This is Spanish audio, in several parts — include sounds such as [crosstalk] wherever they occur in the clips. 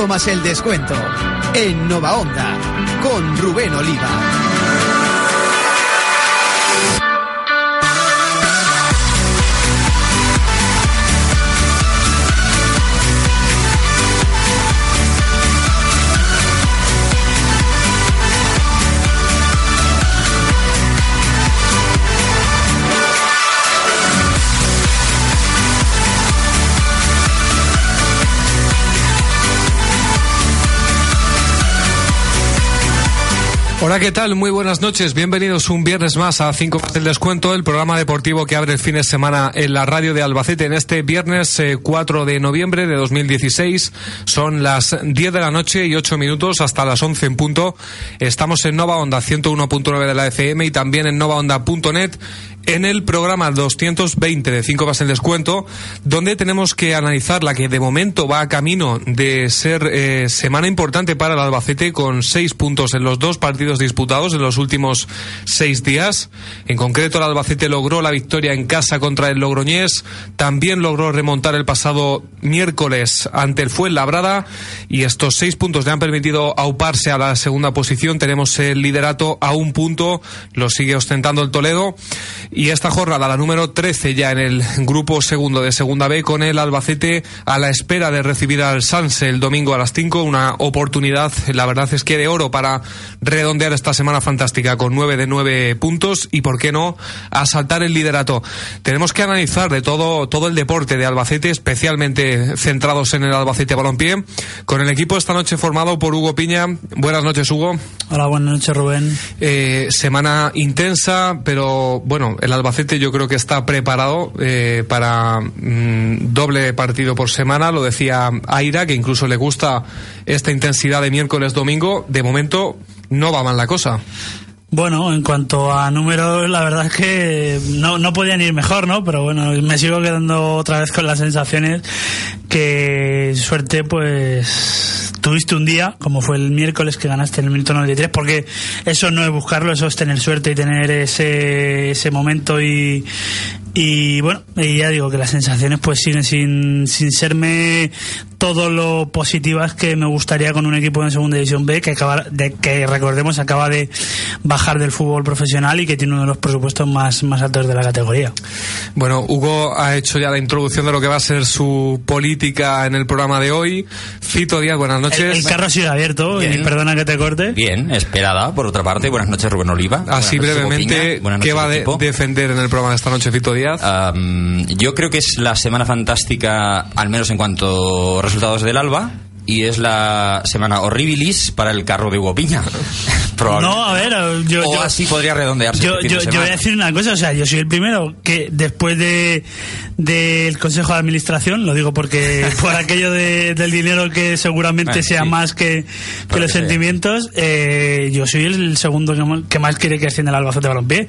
5 más el descuento. En Nova Onda, con Rubén Oliva. Hola, ¿qué tal? Muy buenas noches. Bienvenidos un viernes más a 5 del descuento, el programa deportivo que abre el fin de semana en la radio de Albacete. En este viernes 4 eh, de noviembre de 2016 son las 10 de la noche y 8 minutos hasta las 11 en punto. Estamos en Nova Onda 101.9 de la FM y también en novaonda.net en el programa 220 de 5 más el descuento, donde tenemos que analizar la que de momento va a camino de ser eh, semana importante para el Albacete con seis puntos en los dos partidos disputados en los últimos seis días. En concreto, el Albacete logró la victoria en casa contra el Logroñés, también logró remontar el pasado miércoles ante el Fuenlabrada y estos seis puntos le han permitido auparse a la segunda posición. Tenemos el liderato a un punto, lo sigue ostentando el Toledo esta jornada, la número 13 ya en el grupo segundo de Segunda B, con el Albacete a la espera de recibir al Sanse el domingo a las 5. Una oportunidad, la verdad es que de oro para redondear esta semana fantástica con 9 de 9 puntos y, por qué no, asaltar el liderato. Tenemos que analizar de todo, todo el deporte de Albacete, especialmente centrados en el Albacete Balompié, con el equipo esta noche formado por Hugo Piña. Buenas noches, Hugo. Hola, buenas noches, Rubén. Eh, semana intensa, pero bueno, el Albacete yo creo que está preparado eh, para mm, doble partido por semana. Lo decía Aira, que incluso le gusta esta intensidad de miércoles-domingo. De momento no va mal la cosa. Bueno, en cuanto a números, la verdad es que no, no podían ir mejor, ¿no? Pero bueno, me sigo quedando otra vez con las sensaciones que suerte, pues tuviste un día, como fue el miércoles que ganaste en el minuto 93, porque eso no es buscarlo, eso es tener suerte y tener ese, ese momento y, y bueno, y ya digo que las sensaciones pues siguen sin, sin serme todo lo positivas que me gustaría con un equipo en segunda división B que acaba de que recordemos acaba de bajar del fútbol profesional y que tiene uno de los presupuestos más, más altos de la categoría. Bueno, Hugo ha hecho ya la introducción de lo que va a ser su política en el programa de hoy. Fito Díaz, buenas noches. El, carro ha sido abierto y perdona que te corte. Bien, esperada por otra parte. Buenas noches Rubén Oliva. Así brevemente, ¿qué va a defender en el programa de esta noche Fito Díaz? Yo creo que es la semana fantástica, al menos en cuanto a resultados del Alba y es la semana horribilis para el carro de Hugo Piña. [laughs] no, a ver, yo, o así podría redondearse. Yo, yo, voy a decir una cosa, o sea, yo soy el primero que después de del Consejo de Administración, lo digo porque [laughs] por aquello de, del dinero que seguramente sea más que, que los sentimientos, eh, yo soy el segundo que, más quiere que ascienda el Albacete Balompié,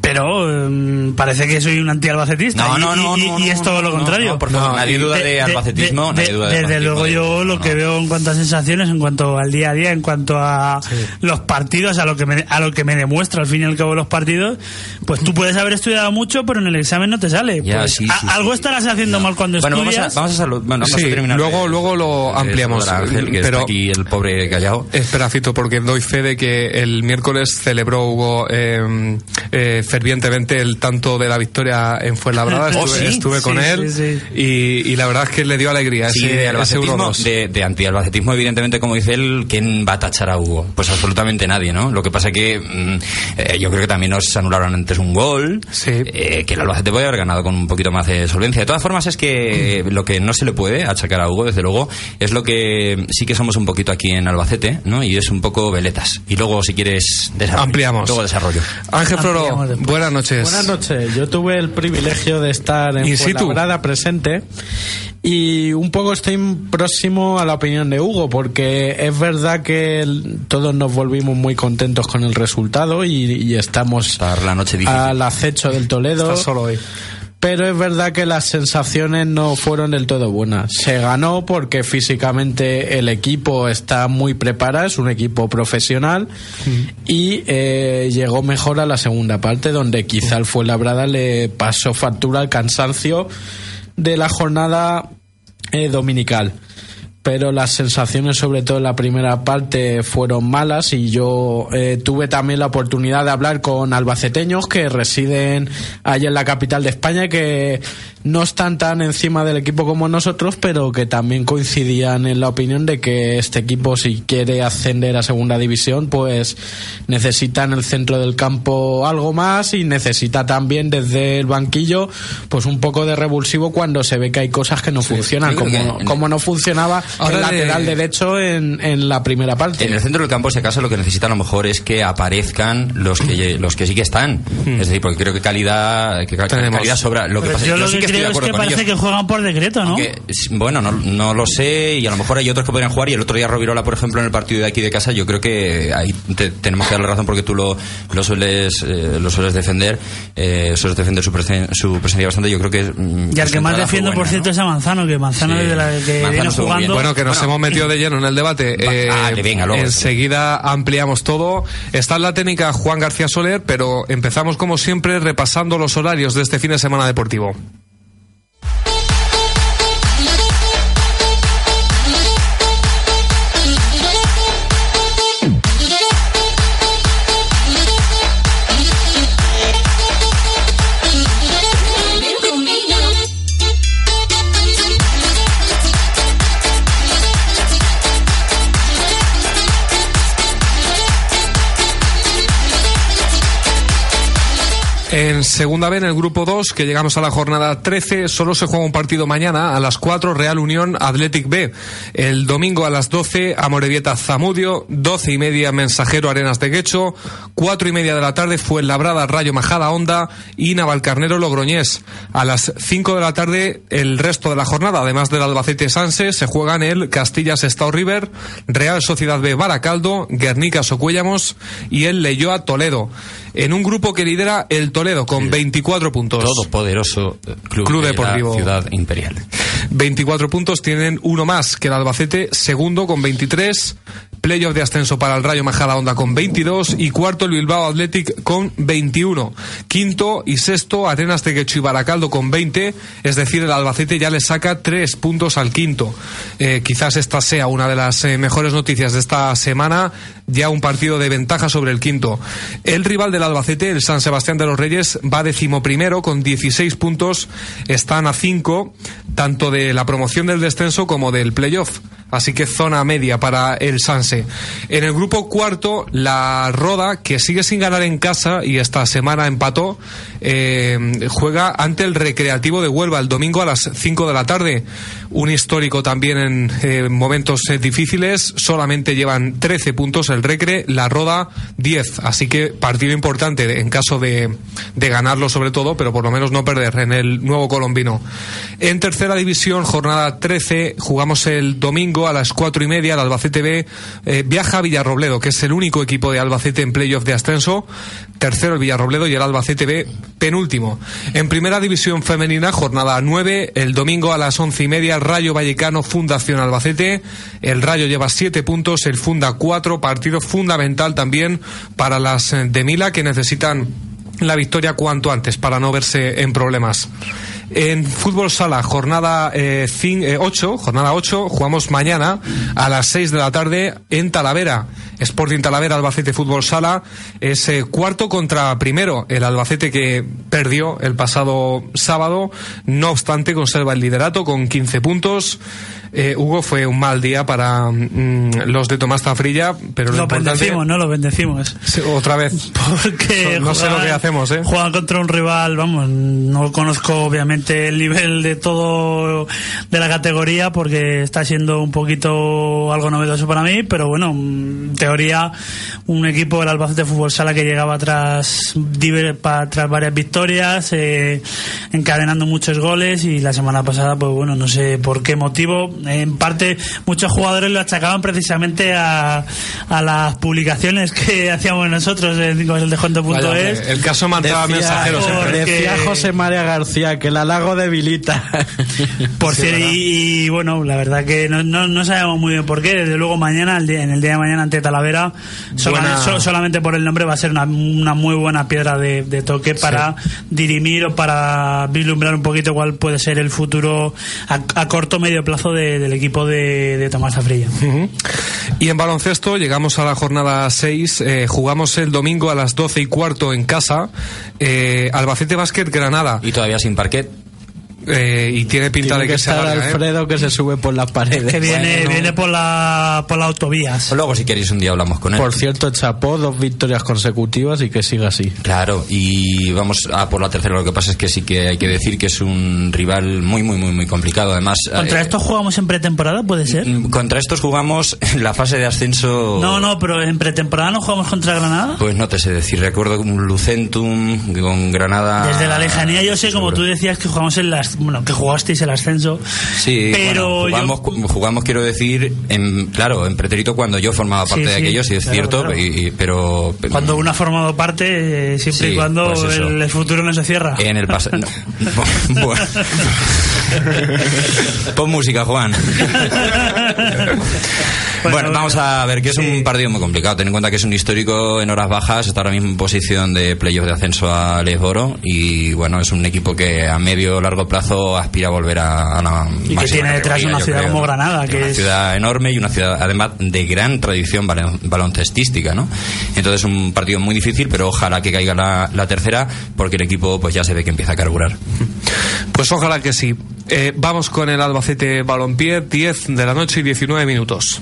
pero em, parece que soy un anti-albacetista no, no, no, y, es todo lo contrario. por favor, nadie duda de, albacetismo, Desde luego yo lo que veo en cuanto a sensaciones, en cuanto al día a día, en cuanto a los partidos, a lo que me, a lo que me demuestra al fin y al cabo los partidos, pues tú puedes haber estudiado mucho, pero en el examen no te sale. Pues, algo estarás haciendo mal cuando bueno, estudias. Vamos a, vamos a, terminar. Luego, luego lo ampliamos. pero aquí el pobre callado. Espera, Fito, porque doy fe de que el miércoles celebró Hugo eh, eh, fervientemente el tanto de la victoria en Fuenlabrada. [laughs] Oh, estuve, estuve con él y, y, la verdad es que le dio alegría ese, de, de, antialbacetismo, evidentemente, como dice él, ¿quién va a tachar a Hugo? Pues absolutamente nadie, ¿no? Lo que pasa que mm, eh, yo creo que también nos anularon antes un gol, que el Albacete puede haber ganado con un poquito más de solvencia. De todas formas, es que [clears throat] lo que no se le puede achacar a Hugo, desde luego, es lo que sí que somos un poquito aquí en Albacete, ¿no? Y es un poco veletas. Y luego, si quieres, ampliamos. Luego desarrollo. Ángel Floro, buenas noches. Buenas noches. Yo tuve el privilegio de estar en Fuenlabrada presente y un poco estoy próximo a la opinión de Hugo, porque es verdad que todos nos volvimos muy contentos con el resultado y, estamos la noche al acecho del Toledo. solo hoy pero es verdad que las sensaciones no fueron del todo buenas. Se ganó porque físicamente el equipo está muy preparado, es un equipo profesional mm. y eh, llegó mejor a la segunda parte donde quizá el Fuenlabrada le pasó factura al cansancio de la jornada eh, dominical. pero las sensaciones sobre todo en la primera parte fueron malas y yo eh, tuve también la oportunidad de hablar con albaceteños que residen allí en la capital de España que no están tan encima del equipo como nosotros, pero que también coincidían en la opinión de que este equipo, si quiere ascender a segunda división, pues necesita en el centro del campo algo más y necesita también desde el banquillo, pues un poco de revulsivo cuando se ve que hay cosas que no funcionan, como, como no funcionaba el lateral derecho en, en, la primera parte. En el centro del campo, si acaso, lo que necesita a lo mejor es que aparezcan los que los que sí que están. Hmm. Es decir, porque creo que calidad, que calidad sobra. Lo que pasa yo, sí que creo es que parece que juegan por decreto, ¿no? bueno, no, no, lo sé y a lo mejor hay otros que podrían jugar y el otro día Rovirola, por ejemplo, en el partido de aquí de casa, yo creo que ahí tenemos que dar la razón porque tú lo, lo sueles eh, lo sueles defender, eh, sueles defender su, su presencia bastante, yo creo que mm, Y al que más defiendo, por cierto, es a Manzano, que Manzano es de la que viene jugando. Bueno, que nos hemos metido de lleno en el debate. [laughs] ah, que venga, luego, enseguida ampliamos todo. Está en la técnica Juan García Soler, pero empezamos como siempre repasando los horarios de este fin de semana deportivo. En segunda vez, en el grupo 2, que llegamos a la jornada 13, solo se juega un partido mañana a las 4, Real Unión Athletic B. El domingo a las 12, Amorebieta Zamudio, 12 y media, Mensajero Arenas de Guecho, 4 y media de la tarde, fue Labrada Rayo Majada Onda y Navalcarnero Logroñés. A las 5 de la tarde, el resto de la jornada, además del Albacete Sanse, se juegan el Castillas Estado River, Real Sociedad B Baracaldo, Guernica Socuéllamos y el Leyoa Toledo en un grupo que lidera el Toledo con 24 puntos. Todopoderoso club, club deportivo. Ciudad Imperial. 24 puntos, tienen uno más que el Albacete, segundo con 23, playoff de ascenso para el Rayo Majada Onda con 22 y cuarto el Bilbao Athletic con 21. Quinto y sexto Arenas de y Baracaldo con 20, es decir, el Albacete ya le saca tres puntos al quinto. Eh, quizás esta sea una de las eh, mejores noticias de esta semana, ya un partido de ventaja sobre el quinto. El rival del Albacete, el San Sebastián de los Reyes, va decimoprimero con 16 puntos, están a 5 tanto de la promoción del descenso como del playoff así que zona media para el Sanse. En el grupo cuarto, la Roda, que sigue sin ganar en casa y esta semana empató, eh, juega ante el Recreativo de Huelva el domingo a las 5 de la tarde. Un histórico también en eh, momentos eh, difíciles, solamente llevan 13 puntos el Recre, la Roda 10, así que partido importante en caso de, de ganarlo sobre todo, pero por lo menos no perder en el nuevo colombino. En tercera división, jornada 13, jugamos el domingo a las cuatro y media el Albacete B viaja a Villarrobledo, que es el único equipo de Albacete en playoff de ascenso. Tercero el Villarrobledo y el Albacete B penúltimo. En primera división femenina, jornada 9, el domingo a las once y media, Rayo Vallecano Fundación Albacete. El Rayo lleva siete puntos, el Funda cuatro, partido fundamental también para las de Mila que necesitan la victoria cuanto antes para no verse en problemas. En fútbol sala, jornada 8, eh, eh, jornada 8, jugamos mañana a las 6 de la tarde en Talavera. Sporting Talavera, Albacete Fútbol Sala, es eh, cuarto contra primero. El Albacete que perdió el pasado sábado, no obstante conserva el liderato con 15 puntos. Eh, Hugo, fue un mal día para mm, los de Tomás Tafrilla, pero lo, lo bendecimos, ¿no? Lo bendecimos. otra vez. [laughs] Porque no, sé lo que hacemos, ¿eh? Juegan contra un rival, vamos, no conozco obviamente el nivel de todo de la categoría porque está siendo un poquito algo novedoso para mí, pero bueno, en teoría un equipo del Albacete Fútbol Sala que llegaba tras, tras varias victorias, eh, encadenando muchos goles y la semana pasada, pues bueno, no sé por qué motivo en parte muchos jugadores lo achacaban precisamente a, a las publicaciones que [laughs] hacíamos nosotros en el descuento.es. El caso mandaba mensajeros. Decía José María García que el halago debilita. [laughs] Por cierto, y, bueno, la verdad que no, no, sabemos muy bien por qué. Desde luego mañana, en el día de mañana ante Talavera, solamente, por el nombre va a ser una, una muy buena piedra de, toque para dirimir o para vislumbrar un poquito cuál puede ser el futuro a, a corto medio plazo de del equipo de, Tomás Zafrilla. Y en baloncesto llegamos a la jornada 6, eh, jugamos el domingo a las 12 y cuarto en casa, eh, Albacete Basket Granada. Y todavía sin parquet. Eh, y tiene pinta de que, se está Alfredo que se sube por las paredes. Que viene, viene por la por las autovías. Pues luego si queréis un día hablamos con él. Por cierto, chapó dos victorias consecutivas y que siga así. Claro, y vamos a por la tercera. Lo que pasa es que sí que hay que decir que es un rival muy muy muy muy complicado. Además, contra eh, estos jugamos en pretemporada, puede ser. Mm, contra estos jugamos en la fase de ascenso. No, no, pero en pretemporada no jugamos contra Granada. Pues no te sé decir. Recuerdo un Lucentum con Granada. Desde la lejanía yo sé, como tú decías, que jugamos en las bueno, que jugasteis el ascenso. Sí, pero jugamos, jugamos, quiero decir, en, claro, en pretérito cuando yo formaba parte de aquello, sí es cierto, pero... Cuando uno ha formado parte, eh, siempre y cuando pues el, futuro no se cierra. En el pasado... [laughs] Pon música, Juan. [laughs] Bueno, vamos a ver que es un partido muy complicado. Ten en cuenta que es un histórico en horas bajas, está ahora mismo en posición de playoff de ascenso a Lesboro y bueno, es un equipo que a medio largo plazo aspira a volver a, la Y que tiene detrás una ciudad como Granada, que una es ciudad enorme y una ciudad además de gran tradición baloncestística, ¿no? Entonces es un partido muy difícil, pero ojalá que caiga la, la tercera porque el equipo pues ya se ve que empieza a carburar. Pues ojalá que sí. Eh, vamos con el Albacete Balompié, 10 de la noche y 19 minutos.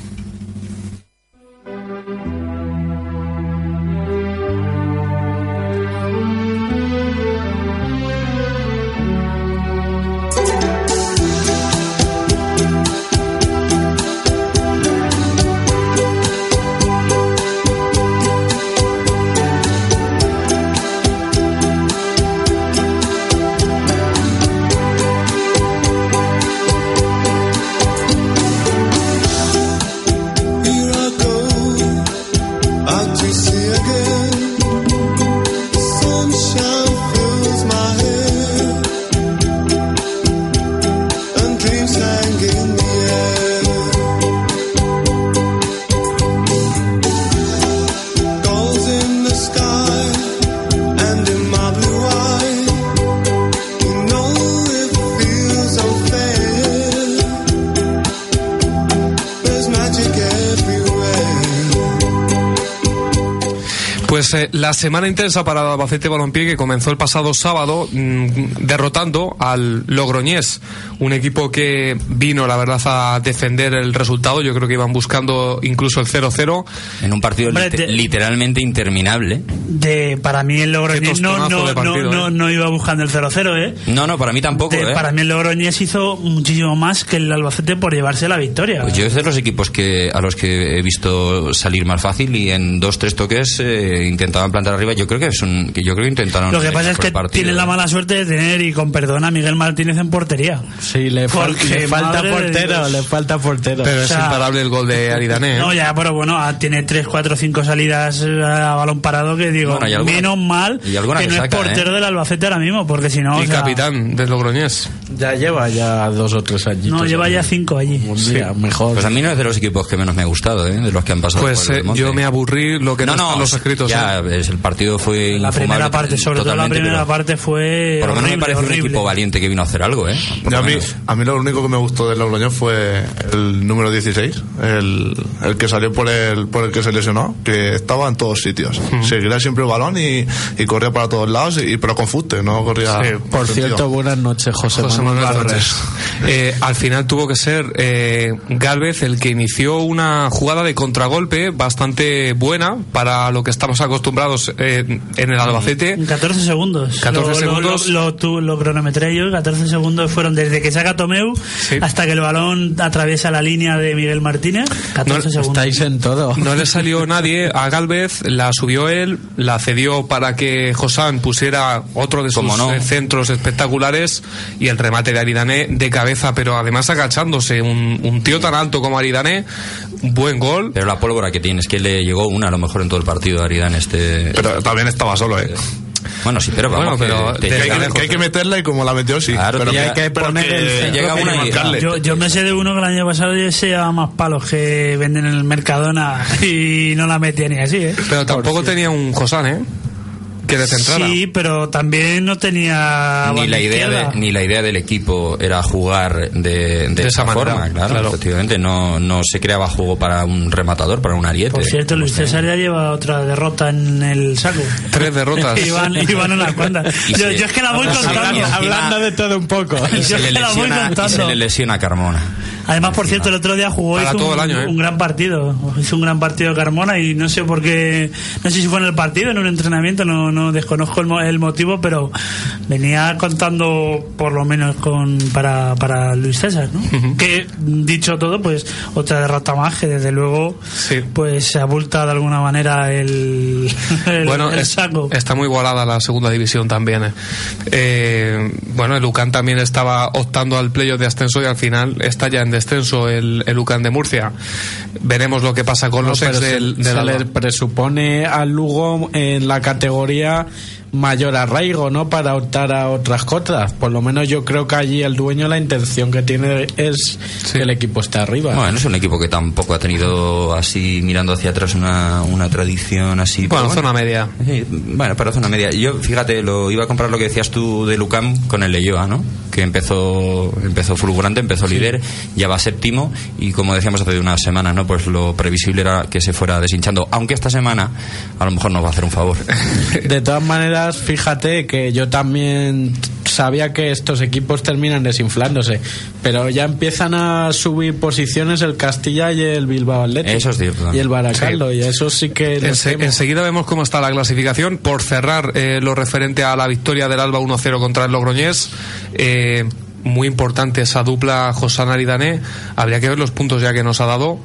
La semana intensa para el Albacete Balompié que comenzó el pasado sábado mm, derrotando al Logroñés, un equipo que vino, la verdad, a defender el resultado. Yo creo que iban buscando incluso el 0-0. En un partido literalmente interminable. De, para mí el Logroñés no, no, no, ¿eh? no, iba buscando el 0-0, ¿eh? No, no, para mí tampoco. ¿eh? Para mí el Logroñés hizo muchísimo más que el Albacete por llevarse la victoria. Pues yo es de los equipos que a los que he visto salir más fácil y en dos, tres toques eh, intentaban plantar arriba. Yo creo que es un, que yo creo que intentaron. Lo que pasa es que tienen la mala suerte de tener, y con perdón, a Miguel Martínez en portería. Sí, le, falta portero, le falta portero. Pero es imparable el gol de Aridané. ¿eh? No, ya, pero bueno, ah, tiene 3, 4, 5 salidas a balón parado que digo, menos mal que no es portero ¿eh? del Albacete ahora mismo, porque si no. Y capitán del Logroñés. Ya lleva ya dos o tres años. No, lleva ya cinco allí. mejor. Pues a mí no es de los equipos que menos me ha gustado, ¿eh? de los que han pasado. Pues yo me aburrí lo que no, no, los escritos. Ya, es, el partido fue. La primera parte, sobre todo la primera parte fue. Por lo menos me parece un equipo valiente que vino a hacer algo, ¿eh? A mí, a mí lo único que me gustó del Logroñés fue el número 16, el, el que salió por el, por el que se lesionó, que estaba en todos sitios. Seguía siempre el balón y, y, corría para todos lados, y, pero con fuste, no corría. por cierto, buenas noches, José, Manuel, eh, al final tuvo que ser eh, Galvez el que inició una jugada de contragolpe bastante buena para lo que estamos acostumbrados eh, en el Albacete. 14 segundos. 14 lo, segundos. Lo, lo, lo, cronometré yo, 14 segundos fueron desde que saca Tomeu hasta que el balón atraviesa la línea de Miguel Martínez. 14 segundos. Estáis en todo. No le salió nadie a Galvez, la subió él, la cedió para que Josán pusiera otro de sus centros espectaculares y el remate de Aridané de cabeza, pero además agachándose. Un, un tío tan alto como Aridané, buen gol. Pero la pólvora que tiene es que le llegó una a lo mejor en todo el partido a Aridané este. Pero también estaba solo, ¿eh? Bueno, sí, pero vamos, pero que, hay, que, meterla y como la metió, sí. Claro, pero hay que poner el llega una y, yo, yo me sé de uno que el año pasado yo se más palos que venden en el Mercadona [laughs] y no la metía ni así, ¿eh? Pero tampoco tenía un Josán, ¿eh? Que de centrada. Sí, pero también no tenía ni la idea de, ni la idea del equipo era jugar de, de, esa, forma, claro, efectivamente no, no se creaba juego para un rematador, para un ariete. Por cierto, Luis César ya lleva otra derrota en el saco. Tres derrotas. [laughs] iban, iban unas cuantas. Yo, yo, es que la voy contando. Hablando de todo un poco. Y se, le lesiona, y se le lesiona Carmona. Además, por cierto, el otro día jugó hizo un, año, ¿eh? un, gran partido. Hizo un gran partido Carmona y no sé por qué, no sé si fue en el partido, en un entrenamiento, no, no desconozco el, el motivo, pero venía contando por lo menos con para, para Luis César, ¿no? Que dicho todo, pues otra derrota más que desde luego pues se abulta de alguna manera el, [laughs] el bueno, el saco. está muy igualada la segunda división también. ¿eh? Eh, bueno, el UCAN también estaba optando al playoff de ascenso y al final está ya en descenso el, el UCAN de Murcia. Veremos lo que pasa con no, los ex del, se, se le presupone al Lugo en la categoría mayor arraigo, ¿no? Para optar a otras cosas. Por lo menos yo creo que allí el dueño la intención que tiene es sí. que el equipo esté arriba. Bueno, es un equipo que tampoco ha tenido así mirando hacia atrás una, una tradición así. Bueno, bueno, zona media. Sí, bueno, para zona media. Yo, fíjate, lo iba a comprar lo que decías tú de Lucam con el Leyoa, ¿no? Que empezó empezó fulgurante, empezó sí. líder, ya va séptimo y como decíamos hace unas semanas, ¿no? Pues lo previsible era que se fuera deshinchando, aunque esta semana a lo mejor nos va a hacer un favor. de todas maneras, fíjate que yo también sabía que estos equipos terminan desinflándose, pero ya empiezan a subir posiciones el Castilla y el Bilbao Athletic. Eso es cierto. Y el Baracaldo, sí. y eso sí que... Ense enseguida vemos cómo está la clasificación. Por cerrar eh, lo referente a la victoria del Alba 1-0 contra el Logroñés, eh, muy importante esa dupla Josanar y Dané. Habría que ver los puntos ya que nos ha dado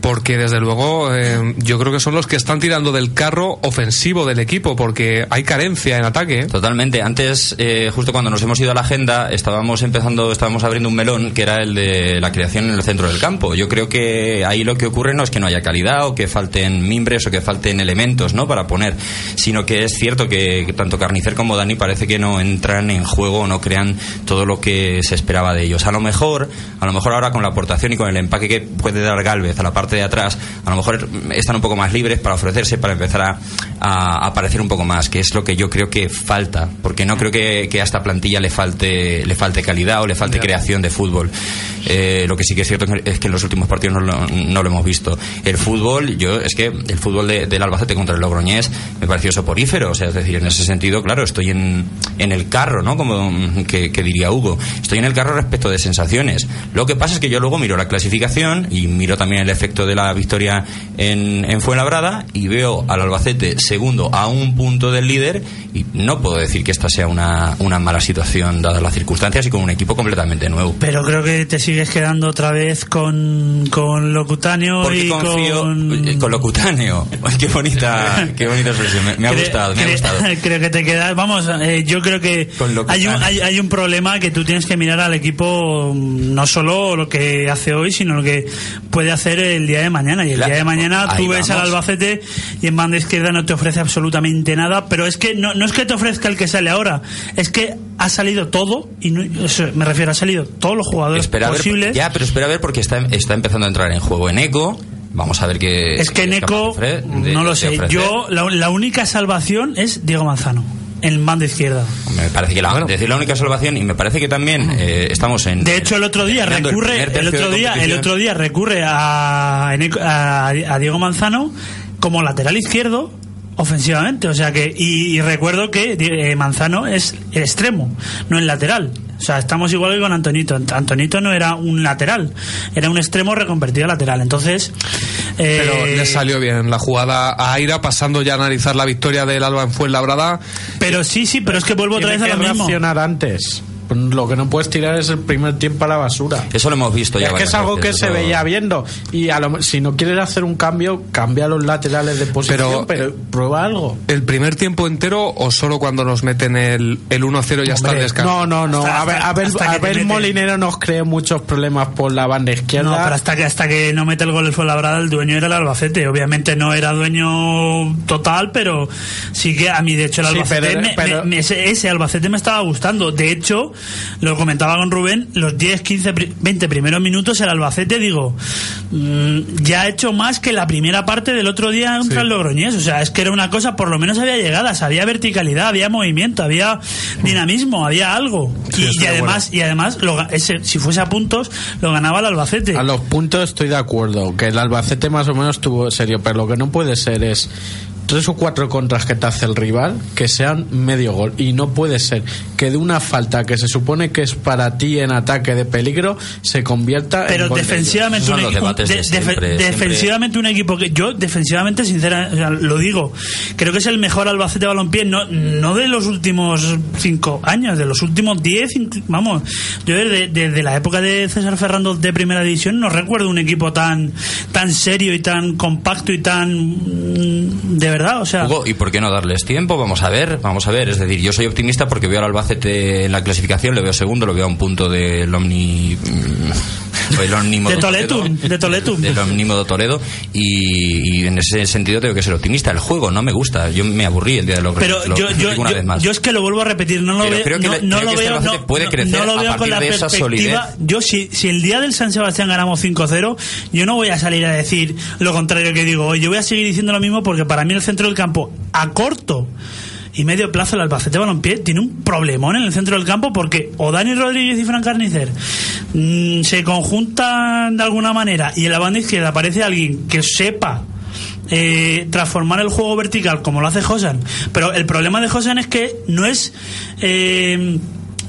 porque desde luego eh, yo creo que son los que están tirando del carro ofensivo del equipo porque hay carencia en ataque. ¿eh? Totalmente. Antes, eh, justo cuando nos hemos ido a la agenda, estábamos empezando, estábamos abriendo un melón que era el de la creación en el centro del campo. Yo creo que ahí lo que ocurre no es que no haya calidad o que falten mimbres o que falten elementos, ¿no? Para poner, sino que es cierto que, tanto Carnicer como Dani parece que no entran en juego no crean todo lo que se esperaba de ellos. A lo mejor, a lo mejor ahora con la aportación y con el empaque que puede dar Galvez a la parte de atrás, a lo mejor están un poco más libres para ofrecerse, para empezar a, a, aparecer un poco más, que es lo que yo creo que falta, porque no creo que, que a esta plantilla le falte, le falte calidad o le falte yeah. creación de fútbol. Eh, lo que sí que es cierto es que en los últimos partidos no lo, no lo hemos visto. El fútbol, yo, es que el fútbol de, del Albacete contra el Logroñés me pareció soporífero, o sea, es decir, en ese sentido, claro, estoy en, en el carro, ¿no? Como que, que diría Hugo, estoy en el carro respecto de sensaciones. Lo que pasa es que yo luego miro la clasificación y miro también el efecto de la victoria en, en Fuenlabrada y veo al Albacete segundo a un punto del líder y no puedo decir que esta sea una, una mala situación dadas las circunstancias y con un equipo completamente nuevo. Pero creo que te sigues quedando otra vez con, con Locutáneo Porque y confío con... con Locutáneo. [laughs] Qué bonita, [laughs] qué bonita expresión. Me, me ha gustado, me ha gustado. [laughs] Creo que te quedas, vamos, eh, yo creo que hay un, hay, hay un problema que tú tienes que mirar al equipo no solo lo que hace hoy, sino lo que puede hacer el día de mañana. Y el la, día de mañana tú ves vamos. al Albacete y en banda izquierda no te ofrece absolutamente nada, pero es que no, no es que te ofrezca el que sale ahora, es que ha salido todo, y no, me refiero, ha salido todos los jugadores espera posibles. Ver, ya, pero espera a ver porque está, está empezando a entrar en juego en Eco. Vamos a ver qué. Es que en Eco, no lo sé. Yo, la, la única salvación es Diego Manzano en banda izquierda. Me parece que la, bueno. decir la única salvación y me parece que también eh, estamos en. De hecho, el otro día recurre, el, el otro día, el otro día recurre a, a, a Diego Manzano como lateral izquierdo ofensivamente, o sea que y, y recuerdo que eh, Manzano es el extremo, no el lateral. O sea, estamos igual que con Antonito. Antonito no era un lateral, era un extremo reconvertido a lateral. Entonces. Eh... Pero le salió bien la jugada a Aira, pasando ya a analizar la victoria del Alba en Fuenlabrada. Pero sí, sí, pero es que vuelvo otra vez a lo mismo. reaccionar antes lo que no puedes tirar es el primer tiempo a la basura. Eso lo hemos visto ya. Es que es algo veces, que se veía viendo. Y a lo, si no quieres hacer un cambio, cambia los laterales de posición, pero, pero prueba algo. ¿El primer tiempo entero o solo cuando nos meten el, el 1-0 ya está el descanso? No, no, no. Hasta, a ver, a ver, a ver Molinero nos creó muchos problemas por la banda izquierda. No, pero hasta que, hasta que no mete el gol el Fuenlabrada, el dueño era el Albacete. Obviamente no era dueño total, pero sí que a mí, de hecho, el Albacete, sí, pero, me, pero... Me, ese, ese Albacete me estaba gustando. De hecho, lo comentaba con Rubén, los 10, 15, 20 primeros minutos el Albacete, digo, mm, ya ha hecho más que la primera parte del otro día contra el Logroñés. O sea, es que era una cosa, por lo menos había llegadas, había verticalidad, había movimiento, había dinamismo, había algo. y, además, y además, ese, si fuese a puntos, lo ganaba el Albacete. A los puntos estoy de acuerdo, que el Albacete más o menos tuvo serio, pero lo que no puede ser es tres o cuatro contras que te hace el rival que sean medio gol. Y no puede ser que de una falta que se supone que es para ti en ataque de peligro se convierta Pero en. Pero defensivamente, un, defensivamente un equipo que. Yo, defensivamente, sinceramente, lo digo, creo que es el mejor Albacete Balompié, no, no de los últimos cinco años, de los últimos diez, vamos. Yo desde, desde la época de César Ferrando de primera división no recuerdo un equipo tan, tan serio y tan compacto y tan. Mm, de verdad ¿y por qué no darles tiempo? Vamos a ver, vamos a ver. Es decir, yo soy optimista porque veo al Albacete en la clasificación, le veo segundo, lo veo a un punto del Omni... El de Toledo, de Toledo. Del de Toledo. Y, en ese sentido tengo que ser optimista. El juego no me gusta. Yo me aburrí el día de lo Pero yo, yo, yo, es que lo vuelvo a repetir. No lo veo. Creo que, no, lo veo. No, puede crecer no, lo veo con la perspectiva. Yo, si, si el día del San Sebastián ganamos 5-0, yo no voy a salir a decir lo contrario que digo hoy. Yo voy a seguir diciendo lo mismo porque para mí el centro del campo, a corto y medio plazo el Albacete Balompié tiene un problemón en el centro del campo porque o Dani Rodríguez y Fran Carnicer mm, se conjuntan de alguna manera y en la banda izquierda aparece alguien que sepa eh, transformar el juego vertical como lo hace Josan pero el problema de Josan es que no es eh,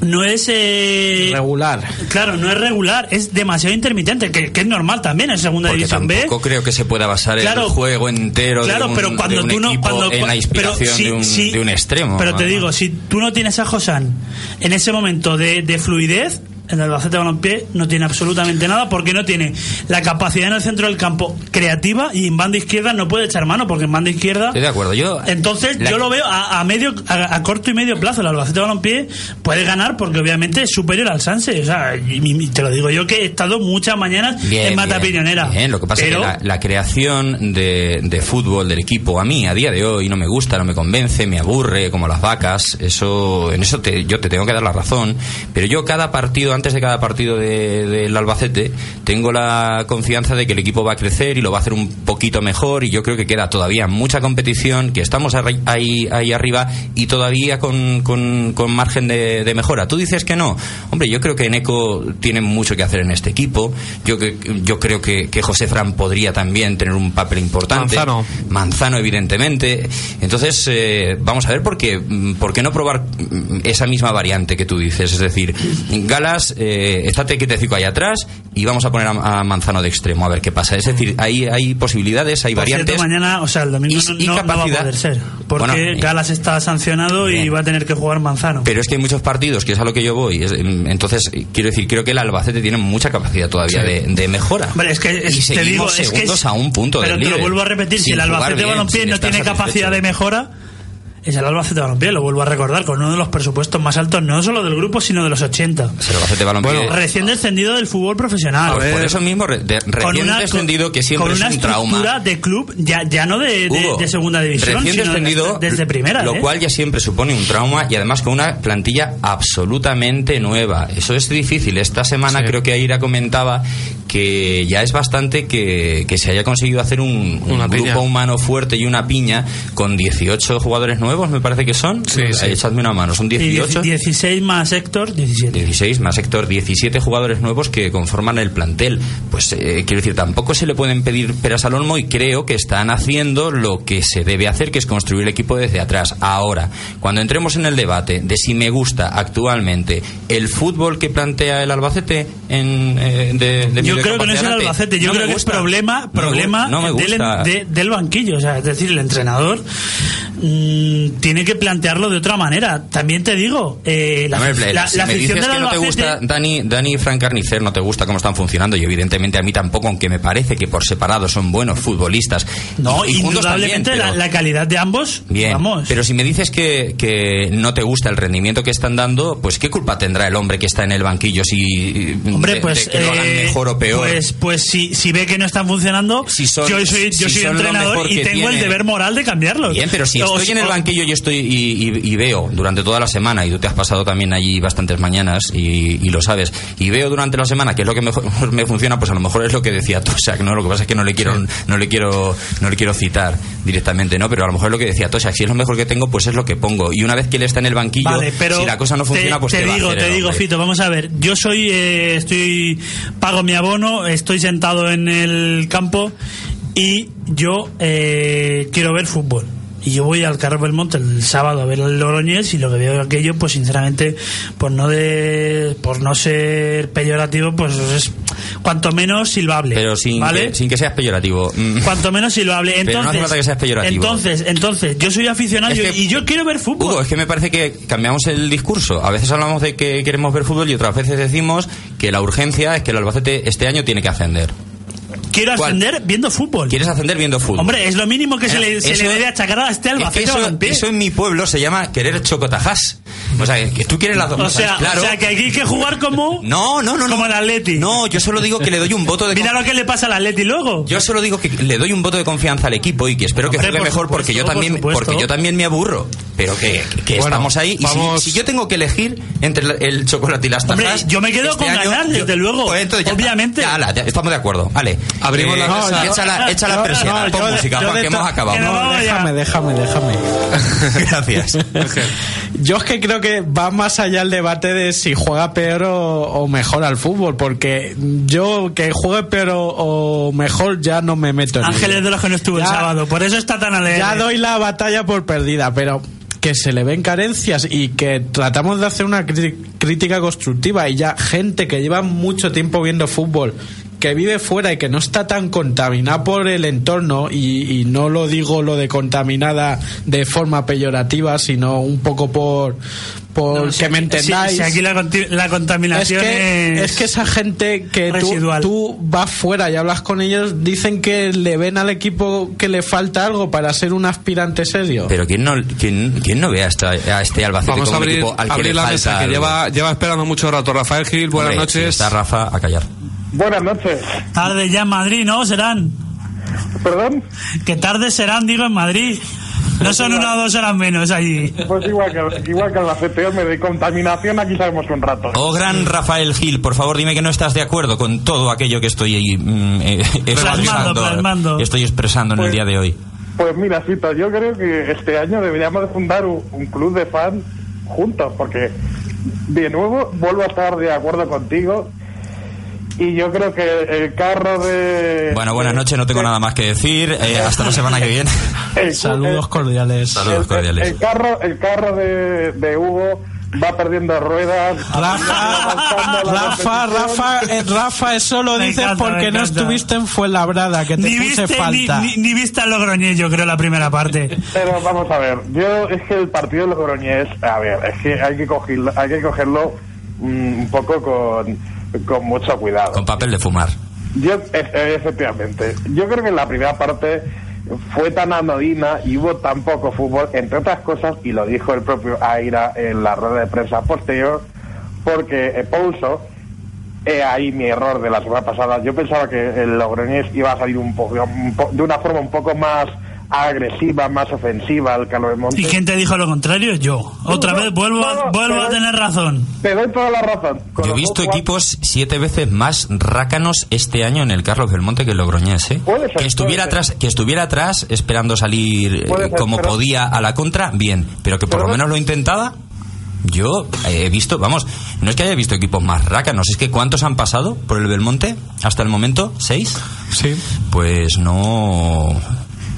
no es eh, regular. Claro, no es regular, es demasiado intermitente, que, es normal también en segunda Porque división tampoco B. creo que se pueda basar en el juego entero claro, de un, pero cuando tú no, cuando, en la inspiración de, un, extremo. Pero te digo, si tú no tienes a Josan en ese momento de, de fluidez, el Albacete Balompié no tiene absolutamente nada porque no tiene la capacidad en el centro del campo creativa y en banda izquierda no puede echar mano porque en banda izquierda Estoy de acuerdo. Yo entonces yo lo veo a, medio a, corto y medio plazo. El Albacete Balompié puede ganar porque obviamente es superior al Sanse. O sea y, te lo digo yo que he estado muchas mañanas en Mata Piñonera. lo que pasa es que la, creación de, de, fútbol del equipo a mí a día de hoy no me gusta no me convence me aburre como las vacas. Eso en eso te, yo te tengo que dar la razón. Pero yo cada partido antes de cada partido del Albacete, tengo la confianza de que el equipo va a crecer y lo va a hacer un poquito mejor. Y yo creo que queda todavía mucha competición, que estamos ahí, ahí arriba y todavía con, con, margen de, mejora. Tú dices que no. Hombre, yo creo que Eneco tiene mucho que hacer en este equipo. Yo, yo creo que, que José Fran podría también tener un papel importante. Manzano. Manzano, evidentemente. Entonces, eh, vamos a ver por qué, por qué no probar esa misma variante que tú dices. Es decir, Galas eh, estate quietecico ahí atrás y vamos a poner a, Manzano de extremo a ver qué pasa. Es decir, hay, hay posibilidades, hay variantes. mañana, o sea, el domingo no, va a poder ser. Porque Galas está sancionado y va a tener que jugar Manzano. Pero es que hay muchos partidos, que es a lo que yo voy. entonces, quiero decir, creo que el Albacete tiene mucha capacidad todavía de, mejora. es que y te digo, es que a un punto Pero te lo vuelvo a repetir, si el Albacete Balompié no tiene capacidad de mejora es el Albacete Balompié, lo vuelvo a recordar, con uno de los presupuestos más altos, no solo del grupo, sino de los 80. el Albacete Balompié. Bueno, recién descendido del fútbol profesional. por eso mismo, recién descendido, que siempre con es un trauma. de club, ya, ya no de, de, segunda división, recién descendido, desde, primera. Lo ¿eh? cual ya siempre supone un trauma y además con una plantilla absolutamente nueva. Eso es difícil. Esta semana creo que Aira comentaba que ya es bastante que, que se haya conseguido hacer un, grupo humano fuerte y una piña con 18 jugadores nuevos, me parece que son. Sí, sí. Echadme una mano, son 18. 16 más Héctor, 17. 16 más Héctor, 17 jugadores nuevos que conforman el plantel. Pues eh, quiero decir, tampoco se le pueden pedir peras al olmo y creo que están haciendo lo que se debe hacer, que es construir el equipo desde atrás. Ahora, cuando entremos en el debate de si me gusta actualmente el fútbol que plantea el Albacete en, eh, de, de creo que no es el Albacete, yo creo que es problema, problema del, banquillo. O sea, es decir, el entrenador mm, tiene que plantearlo de otra manera. También te digo, eh, la, la, si me dices que no te gusta, Dani, Dani y Frank Carnicer no te gusta cómo están funcionando, y evidentemente a mí tampoco, aunque me parece que por separado son buenos futbolistas. No, y, indudablemente la, calidad de ambos. Bien, vamos. pero si me dices que, que no te gusta el rendimiento que están dando, pues ¿qué culpa tendrá el hombre que está en el banquillo si Hombre, pues, que lo hagan eh, mejor o peor? Pues, pues si, si ve que no están funcionando, yo soy, yo soy entrenador y tengo el deber moral de cambiarlos. Bien, pero si o, estoy en el banquillo y estoy y, veo durante toda la semana, y tú te has pasado también allí bastantes mañanas y, lo sabes, y veo durante la semana que es lo que mejor [laughs] me funciona, pues a lo mejor es lo que decía [laughs] Tosak, ¿no? Lo que pasa es que no le quiero, no le quiero, no le quiero citar directamente, ¿no? Pero a lo mejor es lo que decía Tosak, si es lo mejor que tengo, pues es lo que pongo. Y una vez que él está en el banquillo, si la cosa no funciona, pues te, digo, te digo, Fito, vamos a ver. Yo soy, eh, estoy, pago mi abono, estoy sentado en el campo y yo eh, quiero ver fútbol y yo voy al Carro Belmonte el sábado a ver el Logroñés y lo que veo aquello pues sinceramente por no de por no ser peyorativo pues es cuanto menos silbable pero sin ¿vale? que, sin que seas peyorativo. Mm. cuanto menos silbable. Entonces pero no hace falta que seas peyorativo. entonces entonces yo soy aficionado y yo quiero ver fútbol. Hugo, es que me parece que cambiamos el discurso. A veces hablamos de que queremos ver fútbol y otras veces decimos que la urgencia es que el Albacete este año tiene que ascender Quiero ascender viendo fútbol. ¿Quieres ascender viendo fútbol? Hombre, es lo mínimo que se, le, debe achacar a este Albacete eso, eso en mi pueblo se llama querer chocotajas. O sea, que tú quieres las dos o sea, claro. O sea, que hay que jugar como... No, no, no. Como el Atleti. No, yo solo digo que le doy un voto de... Mira lo que le pasa al Atleti luego. Yo solo digo que le doy un voto de confianza al equipo y que espero que juegue mejor porque yo también porque yo también me aburro. Pero que, que estamos ahí. Y si, yo tengo que elegir entre el, chocolate y las tajas... Hombre, yo me quedo este con ganar, desde luego. Pues Obviamente. Ya, estamos de acuerdo. Vale. Abrimos la mesa echa la, echa la presión. pon música, que hemos acabado. No, déjame, déjame, déjame. [laughs] Gracias. [laughs] Yo es que creo que va más allá el debate de si juega peor o, mejor al fútbol, porque yo que juegue peor o, mejor ya no me meto en Ángeles de los que no estuvo el sábado, por eso está tan alegre. Ya doy la batalla por perdida, pero que se le ven carencias y que tratamos de hacer una crítica constructiva y ya gente que lleva mucho tiempo viendo fútbol que vive fuera y que no está tan contaminada por el entorno, y, no lo digo lo de contaminada de forma peyorativa, sino un poco por, por que me entendáis. Si, aquí la, contaminación es que, es, que esa gente que tú, vas fuera y hablas con ellos, dicen que le ven al equipo que le falta algo para ser un aspirante serio. Pero ¿quién no, quién, quién no ve a, este Albacete Vamos a abrir, la mesa, que lleva, lleva esperando mucho rato. Rafael Gil, buenas noches. está Rafa, a callar. Buenas noches. Tarde ya en Madrid, ¿no? Serán. ¿Perdón? Que tarde serán, digo, en Madrid. No son una o dos horas menos allí. Pues igual que, igual que el me de contaminación, aquí sabemos un rato. Oh, gran Rafael Gil, por favor dime que no estás de acuerdo con todo aquello que estoy ahí, mm, eh, [laughs] expresando, estoy expresando en el pues, día de hoy. Pues mira, Cita, yo creo que este año deberíamos de fundar un, un club de fans juntos, porque de nuevo vuelvo a estar de acuerdo contigo y yo creo que el carro de... Bueno, buenas noches, no tengo nada más que decir. Eh, [laughs] hasta la semana que viene. Saludos cordiales. Saludos cordiales. El, carro, el carro de, de Hugo va perdiendo ruedas. Rafa, Rafa, Rafa, eh, Rafa, eso lo dices porque no estuviste en Fuenlabrada, que te ni puse viste, falta. Ni, ni, viste a Logroñés, yo creo, la primera parte. Pero vamos a ver, yo es que el partido de Logroñés, a ver, es que hay que cogerlo, hay que cogerlo mm, un poco con con mucho cuidado. Con papel de fumar. Yo, efectivamente. Yo creo que en la primera parte fue tan anodina y hubo tan poco fútbol, entre otras cosas, y lo dijo el propio Aira en la rueda de prensa posterior, porque eh, Pouso, he ahí mi error de la semana pasada, yo pensaba que el Logroñés iba a salir un poco, de una forma un poco más agresiva, más ofensiva al Carlos Monte. ¿Y quién te dijo lo contrario? Yo. Otra vez vuelvo, vuelvo a tener razón. Te doy toda la razón. Yo he visto equipos siete veces más rácanos este año en el Carlos Belmonte que el Logroñés, ¿eh? que estuviera atrás, que estuviera atrás esperando salir eh, como podía a la contra, bien, pero que por lo menos lo intentaba. Yo he visto, vamos, no es que haya visto equipos más rácanos, es que ¿cuántos han pasado por el Belmonte hasta el momento? ¿Seis? Sí. Pues no,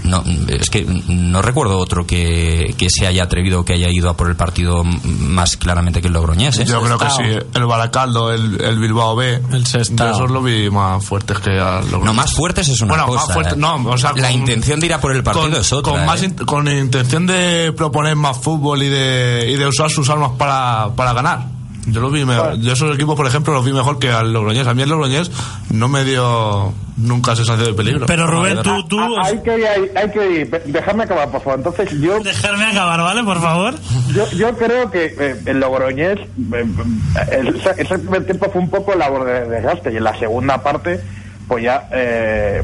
no, es que no recuerdo otro que, que se haya atrevido que haya ido a por el partido más claramente que el Logroñés. ¿eh? Yo creo que sí. El Baracaldo, el, el Bilbao B, el Sestao. esos lo vi más fuertes que al Logroñés. No, más fuertes es una cosa. ¿eh? no, o sea, la intención de ir a por el partido es otra. Con, más ¿eh? con intención de proponer más fútbol y de, y de usar sus armas para, para ganar. Yo lo vi mejor. Yo esos equipos, por ejemplo, los vi mejor que al Logroñés. A mí el Logroñés no me dio nunca sensación de peligro. Pero Rubén, tú... tú... Ah, hay, que ir, hay, que ir. Dejarme acabar, por favor. Entonces yo... Dejarme acabar, ¿vale? Por favor. [laughs] Yo, yo creo que eh, el Logroñés... Eh, ese primer tiempo fue un poco labor de desgaste. Y en la segunda parte, pues ya... Eh,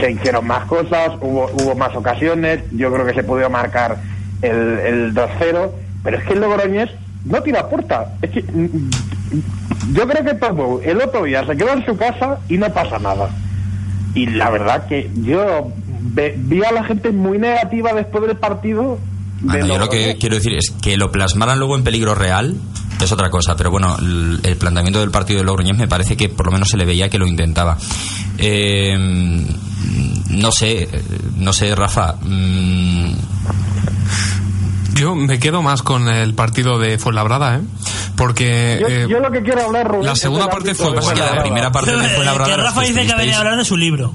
se hicieron más cosas, hubo, hubo más ocasiones, yo creo que se pudo marcar el, el 2-0, pero es que el Logroñés no tira puerta. Es que mm, yo creo que el otro día se quedó en su casa y no pasa nada. Y la verdad que yo vi a la gente muy negativa después del partido. yo lo que quiero decir es que lo plasmaran luego en peligro real es otra cosa, pero bueno, el, planteamiento del partido de Logroñés me parece que por lo menos se le veía que lo intentaba. Eh, no sé, no sé, Rafa. Mm, yo me quedo más con el partido de Fuenlabrada, ¿eh? Porque. Yo, eh, lo que quiero hablar, Rubén. La segunda parte fue. la primera parte de [laughs] Fuenlabrada. Que Rafa dice que venía a hablar de su libro.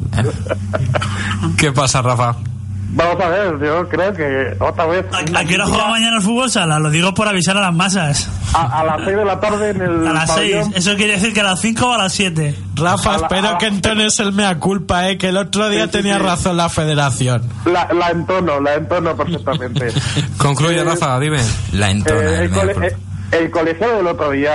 ¿Qué pasa, Rafa? Vamos a ver, yo creo que otra vez. ¿A, qué hora juega mañana el fútbol sala? Lo digo por avisar a las masas. A, las 6 de la tarde en el. A las 6. Eso quiere decir que a las 5 o a las 7. Rafa, espero que entones el mea culpa, ¿eh? Que el otro día tenía razón la federación. La, la, entono, la entono perfectamente. [laughs] Concluye, Rafa, dime. La entona. Eh, el, cole, el, colegio del otro día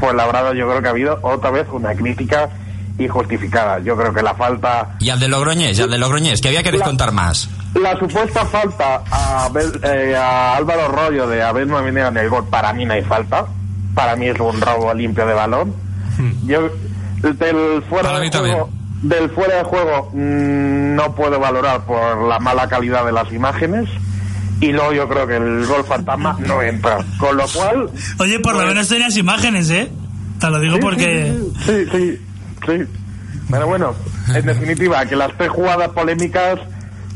fue labrado, yo creo que ha habido otra vez una crítica injustificada. Yo creo que la falta... Y al de Logroñés, y al de Logroñés, que había que descontar más. La supuesta falta a, eh, a Álvaro Rollo de haber no venido en el gol, para mí no hay falta. Para mí es un robo limpio de balón. Hmm. Yo, del fuera de juego, del fuera de juego mm, no puedo valorar por la mala calidad de las imágenes y luego yo creo que el gol fantasma no entra. Con lo cual. Oye, por lo pues menos tenías imágenes, ¿eh? Te lo digo porque. sí, sí. Sí, pero bueno, en definitiva, que las tres jugadas polémicas,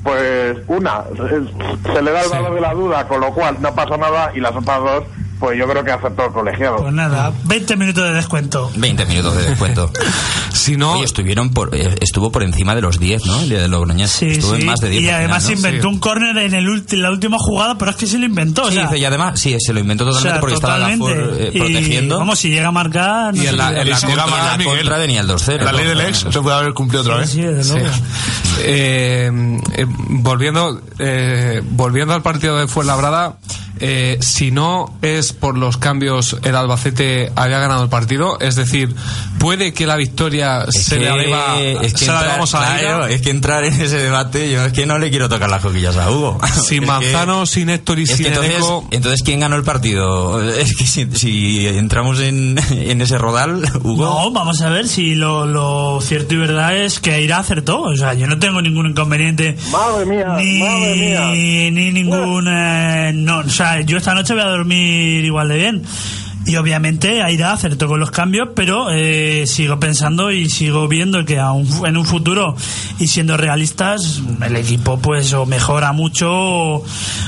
pues una, se, le da el valor de la duda, con lo cual no pasa nada, y las otras dos pues yo creo que aceptó el colegiado. Pues nada, 20 minutos de descuento. 20 minutos de descuento. [laughs] si no... estuvieron por, eh, estuvo por encima de los 10, ¿no? El día de Logroñez. Sí, estuvo en más de 10. Y además inventó un córner en, el la última jugada, pero es que se lo inventó. Sí, y además, sí, se lo inventó totalmente porque estaba la eh, protegiendo. Vamos, si llega a marcar... y en la, en la, contra, venía el 2-0. La ley del ex se puede haber cumplido otra vez. Sí, sí, [laughs] eh, eh, volviendo, eh, volviendo al partido de Fuenlabrada... Eh, si no es por los cambios el Albacete haya ganado el partido, es decir, puede que la victoria se le deba es que entrar, a Es que entrar en ese debate, yo es que no le quiero tocar las coquillas a Hugo. [laughs] Sin [laughs] Manzano, sin Héctor y sin entonces, entonces, ¿quién ganó el partido? [laughs] Es que si, entramos en, en, ese rodal, Hugo. No, vamos a ver si lo, cierto y verdad es que Aira acertó. O sea, yo no tengo ningún inconveniente. Madre mía, ni, madre mía. Ni, ningún. Eh, no, o sea, yo esta noche voy a dormir igual de bien. Y obviamente Aida acertó con los cambios, pero eh, sigo pensando y sigo viendo que en un futuro, y siendo realistas, el equipo pues o mejora mucho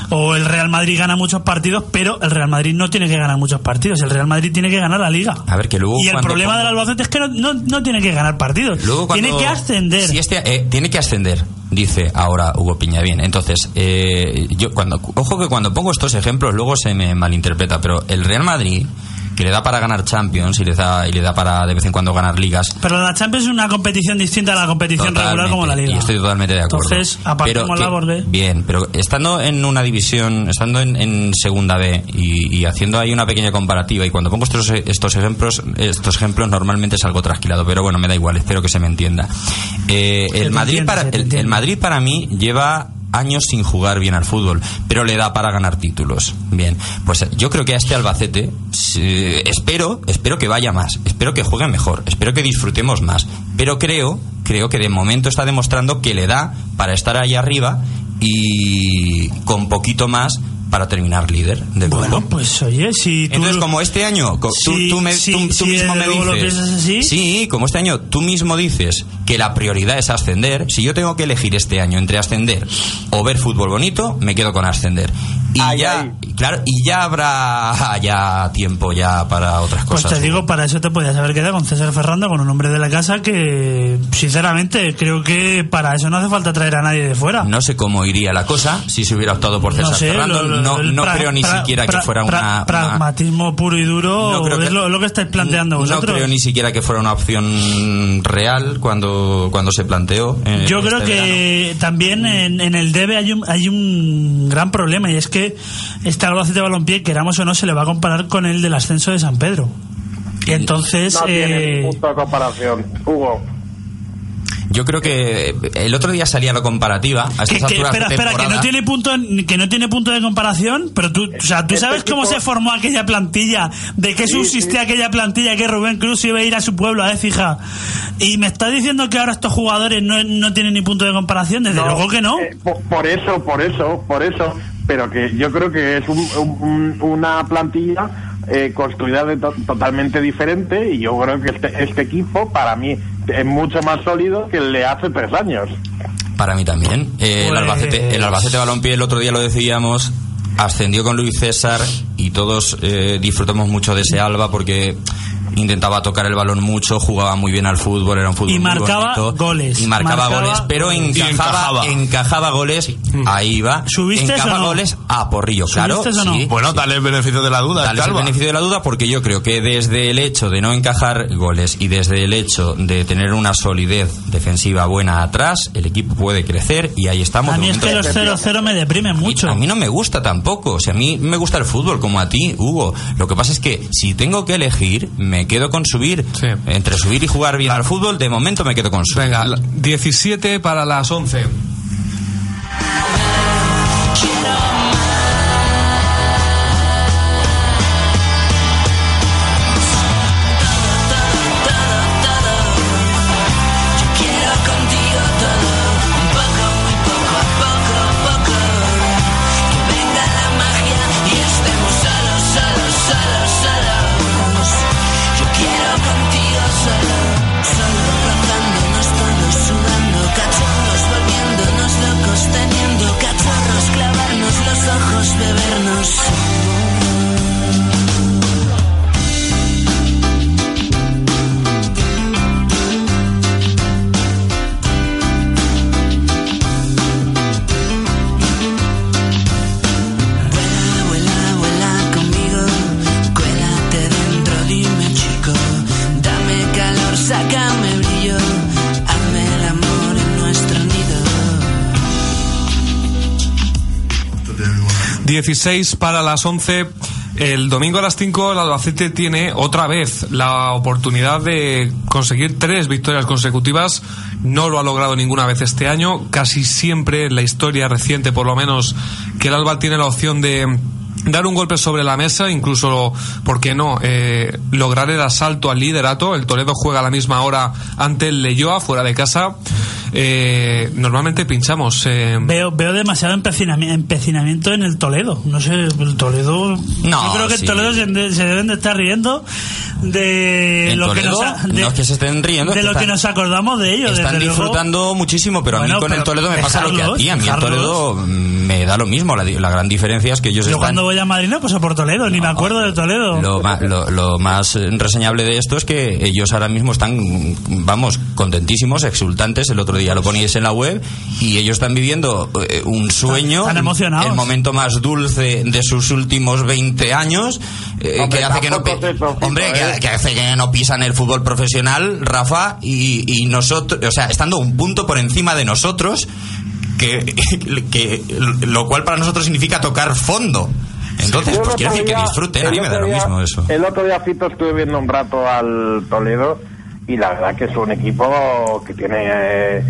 o, el Real Madrid gana muchos partidos, pero el Real Madrid no tiene que ganar muchos partidos, el Real Madrid tiene que ganar la liga. A ver, que luego y el problema del Albacete es que no, no, tiene que ganar partidos, tiene que ascender. Si este, eh, tiene que ascender, dice ahora Hugo Piña. Bien, entonces, eh, yo cuando, ojo que cuando pongo estos ejemplos luego se me malinterpreta, pero el Real Madrid que le da para ganar Champions y le da y le da para de vez en cuando ganar ligas. Pero la Champions es una competición distinta a la competición regular como la liga. Y estoy totalmente de acuerdo. Entonces, apartamos la borde. Bien, pero estando en una división, estando en, segunda B y, haciendo ahí una pequeña comparativa y cuando pongo estos, estos ejemplos, estos ejemplos normalmente es algo trasquilado, pero bueno, me da igual, espero que se me entienda. Eh, el Madrid para el Madrid para mí lleva años sin jugar bien al fútbol, pero le da para ganar títulos. Bien, pues yo creo que a este Albacete espero, espero que vaya más, espero que juegue mejor, espero que disfrutemos más, pero creo, creo que de momento está demostrando que le da para estar ahí arriba y con poquito más para terminar líder del bueno, pues oye, si tú... Entonces, como este año, tú, tú, mismo me dices... Sí, como este año tú mismo dices que la prioridad es ascender, si yo tengo que elegir este año entre ascender o ver fútbol bonito, me quedo con ascender y ya claro y ya habrá [laughs] ya tiempo ya para otras cosas pues te digo para eso te podías haber quedado con César Ferrando con un hombre de la casa que sinceramente creo que para eso no hace falta traer a nadie de fuera. No sé cómo iría la cosa si se hubiera optado por César Ferrando. no, no creo ni siquiera que fuera una, pragmatismo puro y duro es lo, que estáis planteando vosotros no creo ni siquiera que fuera una opción real cuando cuando se planteó eh, yo creo este que también en, en, el debe hay un, hay un gran problema y es que este Albacete de Balompié, queramos o no, se le va a comparar con el del ascenso de San Pedro. Y entonces. No tiene eh, comparación, Hugo. Yo creo que el otro día salía la comparativa. A que, que, espera, de espera, que no tiene punto, que no tiene punto de comparación, pero tú, o sea, tú Este sabes cómo se formó aquella plantilla, de qué subsistía aquella plantilla, que Rubén Cruz iba a ir a su pueblo, a fija. Y me estás diciendo que ahora estos jugadores no, no tienen ni punto de comparación, desde luego que no. eh, por, por eso, por eso, por eso. Pero que yo creo que es un- un- un- una plantilla eh, construida de to- totalmente diferente y yo creo que este, este equipo para mí es mucho más sólido que el de hace tres años. Para mí también. Eh, el, Pues- Albacete, el Albacete Balompié, el otro día lo decíamos, ascendió con Luis César y todos eh, disfrutamos mucho de ese Alba porque intentaba tocar el balón mucho, jugaba muy bien al fútbol, era un fútbol Y muy marcaba bonito. goles. Y marcaba, Marcaba goles, pero encajaba, encajaba. encajaba goles, [laughs] ahí va. ¿Subiste o no? goles a porrillo, claro. ¿Subiste o no? sí. Bueno, dale el beneficio de la duda. Dale el beneficio de la duda porque yo creo que desde el hecho de no encajar goles y desde el hecho de tener una solidez defensiva buena atrás, el equipo puede crecer y ahí estamos. A mí es que los 0-0 me deprimen mucho. a mí no me gusta tampoco. O sea, a mí me gusta el fútbol como a ti, Hugo. Lo que pasa es que si tengo que elegir, me quedo con subir. Sí. Entre subir y jugar bien al fútbol, de momento me quedo con subir. Venga, la- 17 para las 11. Quiero 16 para las 11. El domingo a las 5 el Albacete tiene otra vez la oportunidad de conseguir tres victorias consecutivas. No lo ha logrado ninguna vez este año. Casi siempre en la historia reciente, por lo menos, que el Alba tiene la opción de dar un golpe sobre la mesa, incluso, ¿por qué no?, eh, lograr el asalto al liderato. El Toledo juega a la misma hora ante el Leyoa, fuera de casa. Eh, normalmente pinchamos. eh, Veo, veo demasiado empecinami- empecinamiento en el Toledo. No sé, el Toledo. No, yo creo que sí. el Toledo se, de- se deben de estar riendo de lo que nos ha- de, no es que se estén riendo, es de que lo que nos acordamos de ellos. Están desde luego. disfrutando muchísimo, pero a Bueno, mí con el Toledo me pasa lo que a ti. A mí el. Toledo mm, me da lo mismo. La, gran diferencia es que ellos Yo están... cuando voy a Madrid no paso por Toledo, ni me acuerdo de Toledo. Lo, lo- lo más reseñable de esto es que ellos ahora mismo están, vamos, contentísimos, exultantes. El otro día lo poníais en la web y ellos están viviendo eh, un sueño. están emocionados. El momento más dulce de sus últimos 20 años. eh, Hombre, que hace que no, hombre, que, ¿eh? que hace que no pisan el fútbol profesional, Rafa, y, y nosotros, o sea, estando un punto por encima de nosotros, que, [laughs] que lo cual para nosotros significa tocar fondo. Entonces, pues quiero decir que día- disfruten, a mí me da lo día- mismo eso. El otro día, Fito, estuve viendo un rato al Toledo y la verdad que es un equipo que tiene eh,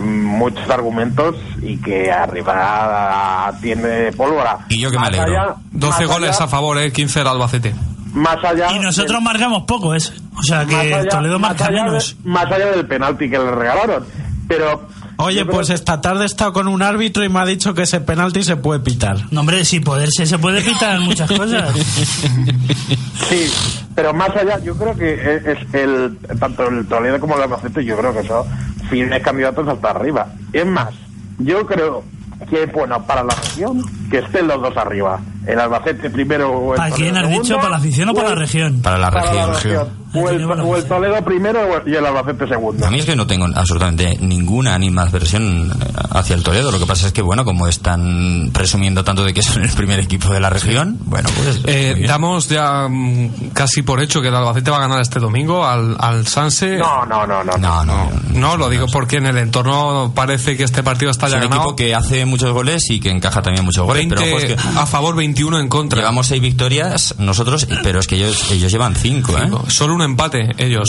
muchos argumentos y que arriba tiene pólvora. Y yo que me Más alegro. allá- 12 más goles allá- a favor, eh, 15 el Albacete. Más allá Y nosotros del- marcamos poco, eso. O sea que más allá- Toledo más marca allá de- menos. más allá del penalti que le regalaron. Pero. Oye, pues esta tarde he estado con un árbitro y me ha dicho que ese penalti se puede pitar. No, hombre, sin poderse se puede pitar [laughs] muchas cosas. Sí, pero más allá, yo creo que es, es el tanto el Toledo como el Albacete, yo creo que son firmes candidatos hasta arriba. Es más, yo creo que es bueno para la región que estén los dos arriba. El Albacete primero o el ¿Para quién has dicho? segundo, ¿Para la afición o para la región? Para la para región. la región. O el, o el. Toledo primero y el Albacete segundo. A mí es que no tengo absolutamente ninguna animadversión eh, hacia el Toledo. Lo que pasa es que, bueno, como están presumiendo tanto de que son el primer equipo de la región, bueno, pues. Eh, bien. damos ya mm, casi por hecho que el Albacete va a ganar este domingo al, al Sanse. No, no, no, no. No, no. No, lo digo porque en el entorno parece que este partido está Es ya un ganado. equipo que hace muchos goles y que encaja también muchos goles. 20 pero ojo, es que a favor, 21 en contra. llevamos seis victorias nosotros, pero es que ellos, ellos llevan cinco, ¿eh? Solo un empate, ellos.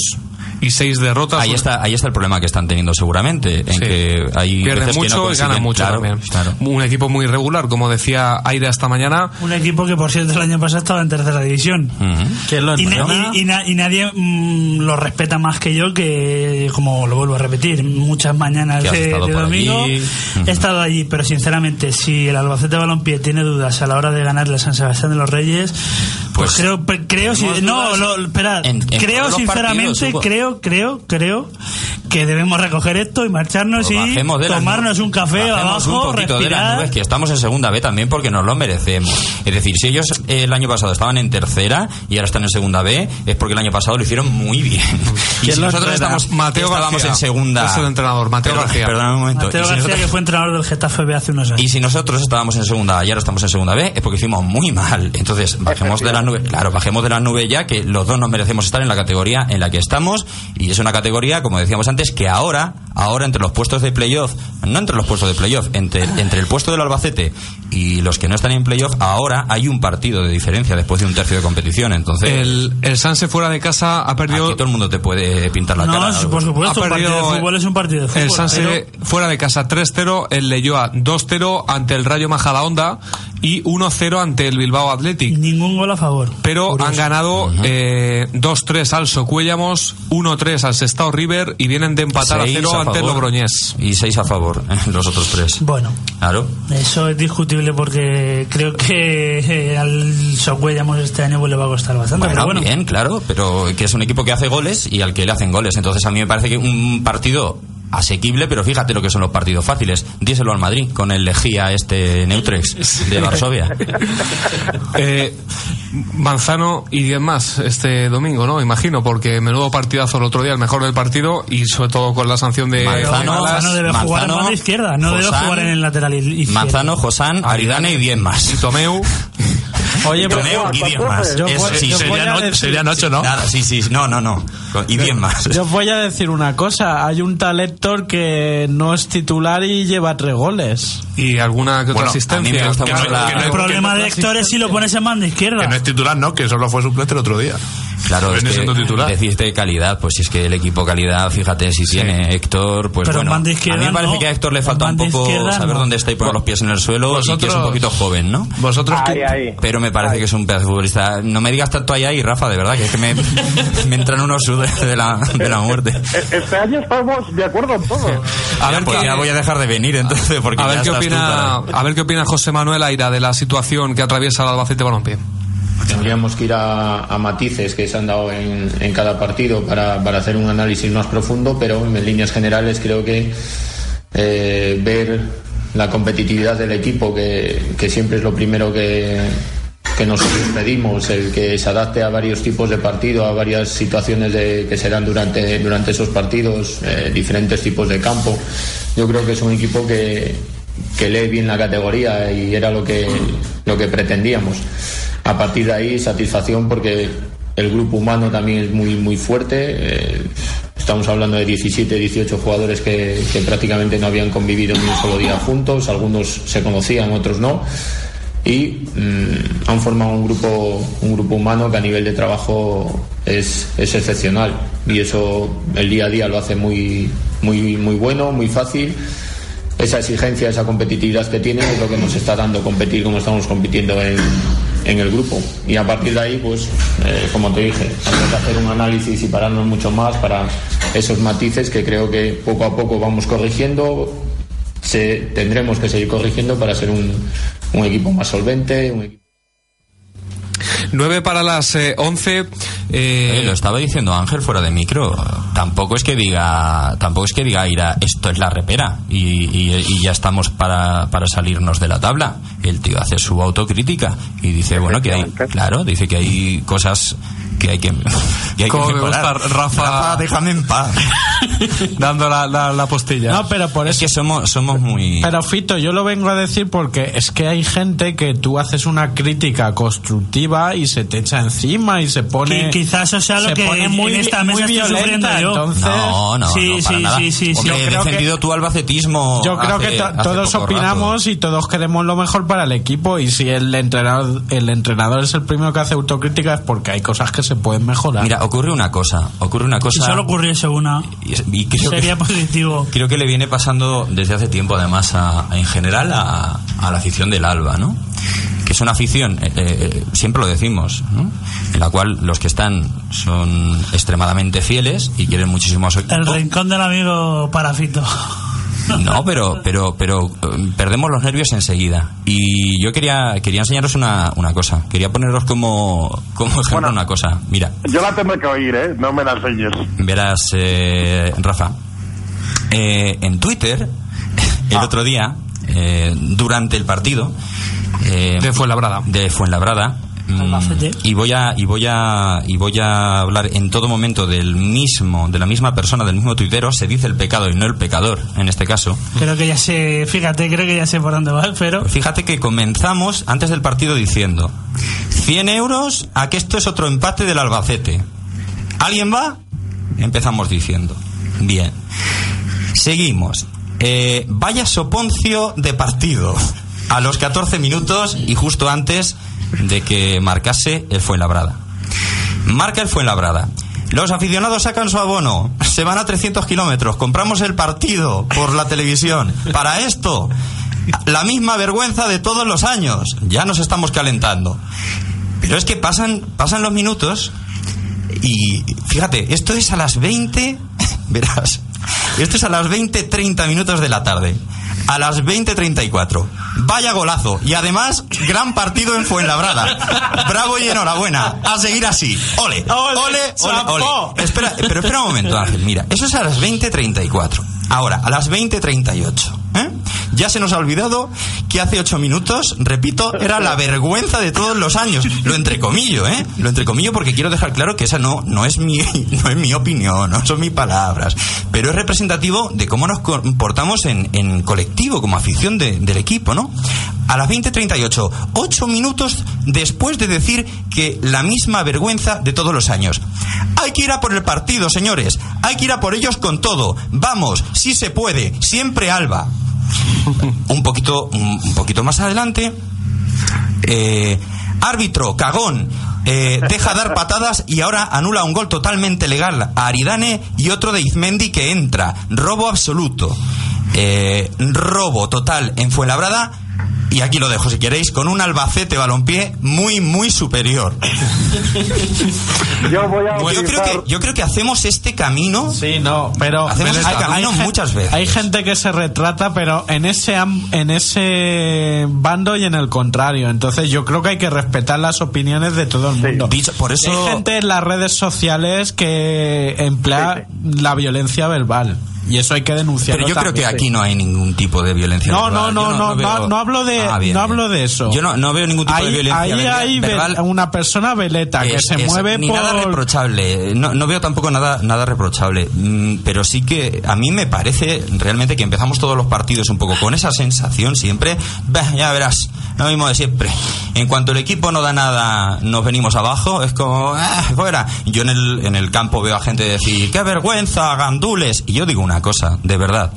Y seis derrotas. Ahí está, ahí está el problema que están teniendo seguramente, en Sí. que hay Pierden veces que mucho no y ganan mucho claro, también. claro. Un equipo muy irregular, como decía Aida esta mañana. Un equipo que, por cierto, el año pasado estaba en tercera división. Ujú. ¿Quién lo Y, na- y- y na- y nadie mm, lo respeta más que yo, que, como lo vuelvo a repetir, muchas mañanas de, de domingo allí. he estado allí, pero sinceramente, si el Albacete Balompié tiene dudas a la hora de ganarle a San Sebastián de los Reyes, pues, Pues, creo, creo, si- no, lo, espera, en- en creo sinceramente, partidos, Hugo. Creo, creo, creo que debemos recoger esto y marcharnos Pues y tomarnos nubes. un café abajo, un poquito de las respirar. nubes que estamos en segunda B también porque nos lo merecemos. Es decir, si ellos eh, el año pasado estaban en tercera y ahora están en segunda B, es porque el año pasado lo hicieron muy bien. [laughs] Y ¿Quién si nosotros estamos, Mateo estábamos García. en segunda. Es el entrenador, Mateo Perdón, García. Perdóname un momento. Mateo si García, nosotros- que fue entrenador del Getafe B hace unos años. y si nosotros estábamos en segunda A y ahora estamos en segunda B, es porque hicimos muy mal. Entonces, bajemos de las nubes. Claro, bajemos de las nubes ya, que los dos nos merecemos estar en la categoría en la que estamos. Y es una categoría, como decíamos antes, que ahora, ahora entre los puestos de playoff, no entre los puestos de playoff, entre, entre el puesto del Albacete y los que no están en playoff, ahora hay un partido de diferencia después de un tercio de competición. Entonces, El, el Sanse fuera de casa ha perdido. aquí todo el mundo te puede pintar la no, cara. sí, por supuesto, Ha un partido perdido de fútbol es un partido de fútbol. El Sanse pero- fuera de casa 3-0, el Leyoa 2-0 ante el Rayo Majadahonda y 1-0 ante el Bilbao Athletic. Ningún gol a favor. Pero han ganado eh, 2-3 al Socuéllamos, 1-3 al Sestao River y vienen de empatar a Seis 0 a ante el favor Logroñés. Y seis a favor, los otros tres. Bueno, Claro. eso es discutible porque creo que eh, al Socuellamos este año pues le va a costar bastante. Bueno, pero bueno, bien, claro, pero que es un equipo que hace goles y al que le hacen goles. Entonces a mí me parece que un partido asequible, pero fíjate lo que son los partidos fáciles. Díselo al Madrid con el Lejía este Neutrex de Varsovia. [laughs] Eh, Manzano y 10 más este domingo, ¿no? Imagino, porque menudo partidazo el otro día, el mejor del partido y sobre todo con la sanción de Manzano, Manzano debe jugar en izquierda, no debe Josán, jugar en el lateral izquierdo. Manzano, Josán, Aridane y 10 más. y Tomeu. [laughs] Oye, y 10 más. Yo sí, yo sería voy a no- decir- serían ocho, ¿no? Nada, sí, sí, no, no, no. Y 10 más. yo os voy a decir una cosa. Hay un talentor que no es titular y lleva tres goles. y alguna que otra Bueno, a asistencia. no- la- que no- El problema de Héctor es si lo pones en banda izquierda. Que no es titular, no, que solo fue suplente el otro día. Claro, es que siendo titular. deciste calidad, pues si es que el equipo calidad, fíjate si tiene Héctor, pues Pero bueno. banda a mí me parece no. que a Héctor le falta un poco saber no. dónde está y poner los pies en el suelo y que es un Vosotros- poquito joven, ¿no? Vosotros Ahí, que- ahí. Pero me parece que es un pedazo de futbolista. No me digas tanto ahí ahí, Rafa, de verdad, que es que me, [laughs] me entran unos sudes de la, de la muerte. E- Este año estamos de acuerdo en todo. A ver, pues qué- ya voy a dejar de venir entonces, porque a ver ya qué estás tú opina, para- a ver qué opina José Manuel Aira de la situación que atraviesa el Albacete Balompié. Tendríamos que ir a, matices que se han dado en, en cada partido para, para hacer un análisis más profundo, pero en líneas generales creo que eh, ver la competitividad del equipo, que, que siempre es lo primero que, que nosotros pedimos, el que se adapte a varios tipos de partido, a varias situaciones de- que se dan durante, durante esos partidos, eh, diferentes tipos de campo. Yo creo que es un equipo que, que lee bien la categoría y era lo que, lo que pretendíamos. A partir de ahí, satisfacción porque el grupo humano también es muy, muy fuerte. eh, estamos hablando de 17, 18 jugadores que, prácticamente no habían convivido ni un solo día juntos. Algunos se conocían, otros no. Y mm, han formado un grupo, un grupo humano que a nivel de trabajo es, es excepcional. Y eso el día a día lo hace muy, muy, muy bueno, muy fácil esa exigencia, esa competitividad que tiene es lo que nos está dando competir como estamos compitiendo en, en el grupo. Y a partir de ahí, pues, eh, como te dije, hay que hacer un análisis y pararnos mucho más para esos matices que creo que poco a poco vamos corrigiendo. Se, tendremos que seguir corrigiendo para ser un, un equipo más solvente. Un 9 para las eh, 11. eh, Eh, lo estaba diciendo Ángel fuera de micro. Tampoco es que diga, tampoco es que diga Ira, esto es la repera y, y- y ya estamos para, para salirnos de la tabla. El tío hace su autocrítica y dice, bueno, que hay, claro, dice que hay cosas que hay que, [laughs] que, hay que me mejorar. gusta Rafa- déjame en paz. [laughs] dando la, la, la postilla. No, pero por Es eso. que somos, somos muy. Pero Fito, yo lo vengo a decir porque es que hay gente que tú haces una crítica constructiva y se te echa encima y se pone. Qui- quizás eso sea lo se que pone en muy, esta muy mesa estoy violenta, sufriendo yo. Entonces, No, no, Sí, no, para sí, nada. sí, sí, sí. Hombre, Yo he creo que- defendido tu albacetismo. Yo creo hace- que todos opinamos rato. y todos queremos lo mejor para el equipo y si el entrenador el entrenador es el primero que hace autocrítica es porque hay cosas que se pueden mejorar. Mira, ocurre una cosa, ocurre una Si cosa... solo ocurriese una, y, y creo sería que, positivo. [laughs] creo que le viene pasando desde hace tiempo además a, a- en general a, a la afición del Alba, ¿no? Que es una afición, eh, eh, siempre lo decimos, ¿no? En la cual los que están son extremadamente fieles y quieren muchísimo a su equipo. El rincón del amigo Parafito. No, pero, pero, pero eh, perdemos los nervios enseguida. Y yo quería, quería enseñaros una, una cosa. Quería poneros como, como ejemplo Bueno. una cosa. Mira, Yo la tengo que oír, ¿eh? No me la enseñes. verás, eh, Rafa. eh, en Twitter, [laughs] el Ah. otro día, eh, durante el partido eh, De Fuenlabrada. de Fuenlabrada, mm, Albacete. y voy a y voy a y voy a hablar en todo momento del mismo de la misma persona del mismo tuitero se dice el pecado y no el pecador en este caso Creo que ya sé, fíjate, creo que ya sé por dónde vas, pero Fíjate que comenzamos antes del partido diciendo 100 euros a que esto es otro empate del Albacete. ¿Alguien va? Empezamos diciendo. Bien. Seguimos. Eh, vaya soponcio de partido. A los 14 minutos y justo antes de que marcase el Fuenlabrada. Marca el Fuenlabrada. Los aficionados sacan su abono, se van a 300 kilómetros, compramos el partido por la televisión. Para esto, la misma vergüenza de todos los años. Ya nos estamos calentando. Pero es que pasan, pasan los minutos y fíjate, esto es a las 20, [laughs] verás, esto es a las 20, 30 minutos de la tarde. A las 20.34. Vaya golazo. Y además, gran partido en Fuenlabrada. Bravo y enhorabuena. A seguir así. Ole. Ole, ole, ole. Espera, pero espera un momento, Ángel. Mira, eso es a las 20.34. Ahora, a las 20.38. ¿eh? Ya se nos ha olvidado que hace ocho minutos, repito, era la vergüenza de todos los años. Lo entrecomillo, ¿eh? Lo entrecomillo porque quiero dejar claro que esa no, no, es, mi, [laughs] no es mi opinión, no son mis palabras. Pero es representativo de cómo nos comportamos en, en colectivo, como afición de- del equipo, ¿no? A las 20.38, ocho minutos después de decir que la misma vergüenza de todos los años. Hay que ir a por el partido, señores. Hay que ir a por ellos con todo. Vamos, si se puede. Siempre Alba. [laughs] Un poquito, un poquito más adelante. eh, árbitro, cagón. eh, deja dar patadas y ahora anula un gol totalmente legal a Aridane y otro de Izmendi que entra. Robo absoluto. Eh, robo total en Fuenlabrada. Y aquí lo dejo si queréis, con un Albacete balompié muy, muy superior. Yo voy a Yo creo que, yo creo que hacemos este camino. Sí, no, pero Hacemos pero este hay- camino hay gen- muchas veces. Hay gente que se retrata, pero en ese am- en ese bando y en el contrario. Entonces yo creo que hay que respetar las opiniones de todo el mundo. Dicho- por eso- hay gente en las redes sociales que emplea la violencia verbal y eso hay que denunciarlo. Pero yo creo que aquí no hay ningún tipo de violencia No, verbal. no, no, no, veo- no, no hablo de, Ah, bien, no hablo de eso. Yo no, no veo ningún tipo ahí, de violencia ahí hay verbal. una persona veleta que se es- mueve ni por nada reprochable no, no veo tampoco nada nada reprochable Mm, pero sí que a mí me parece realmente que empezamos todos los partidos un poco con esa sensación siempre "Bah, ya verás lo mismo de siempre en cuanto el equipo no da nada nos venimos abajo es como "Ah, fuera yo en el en el campo veo a gente decir qué vergüenza gandules y yo digo una cosa de verdad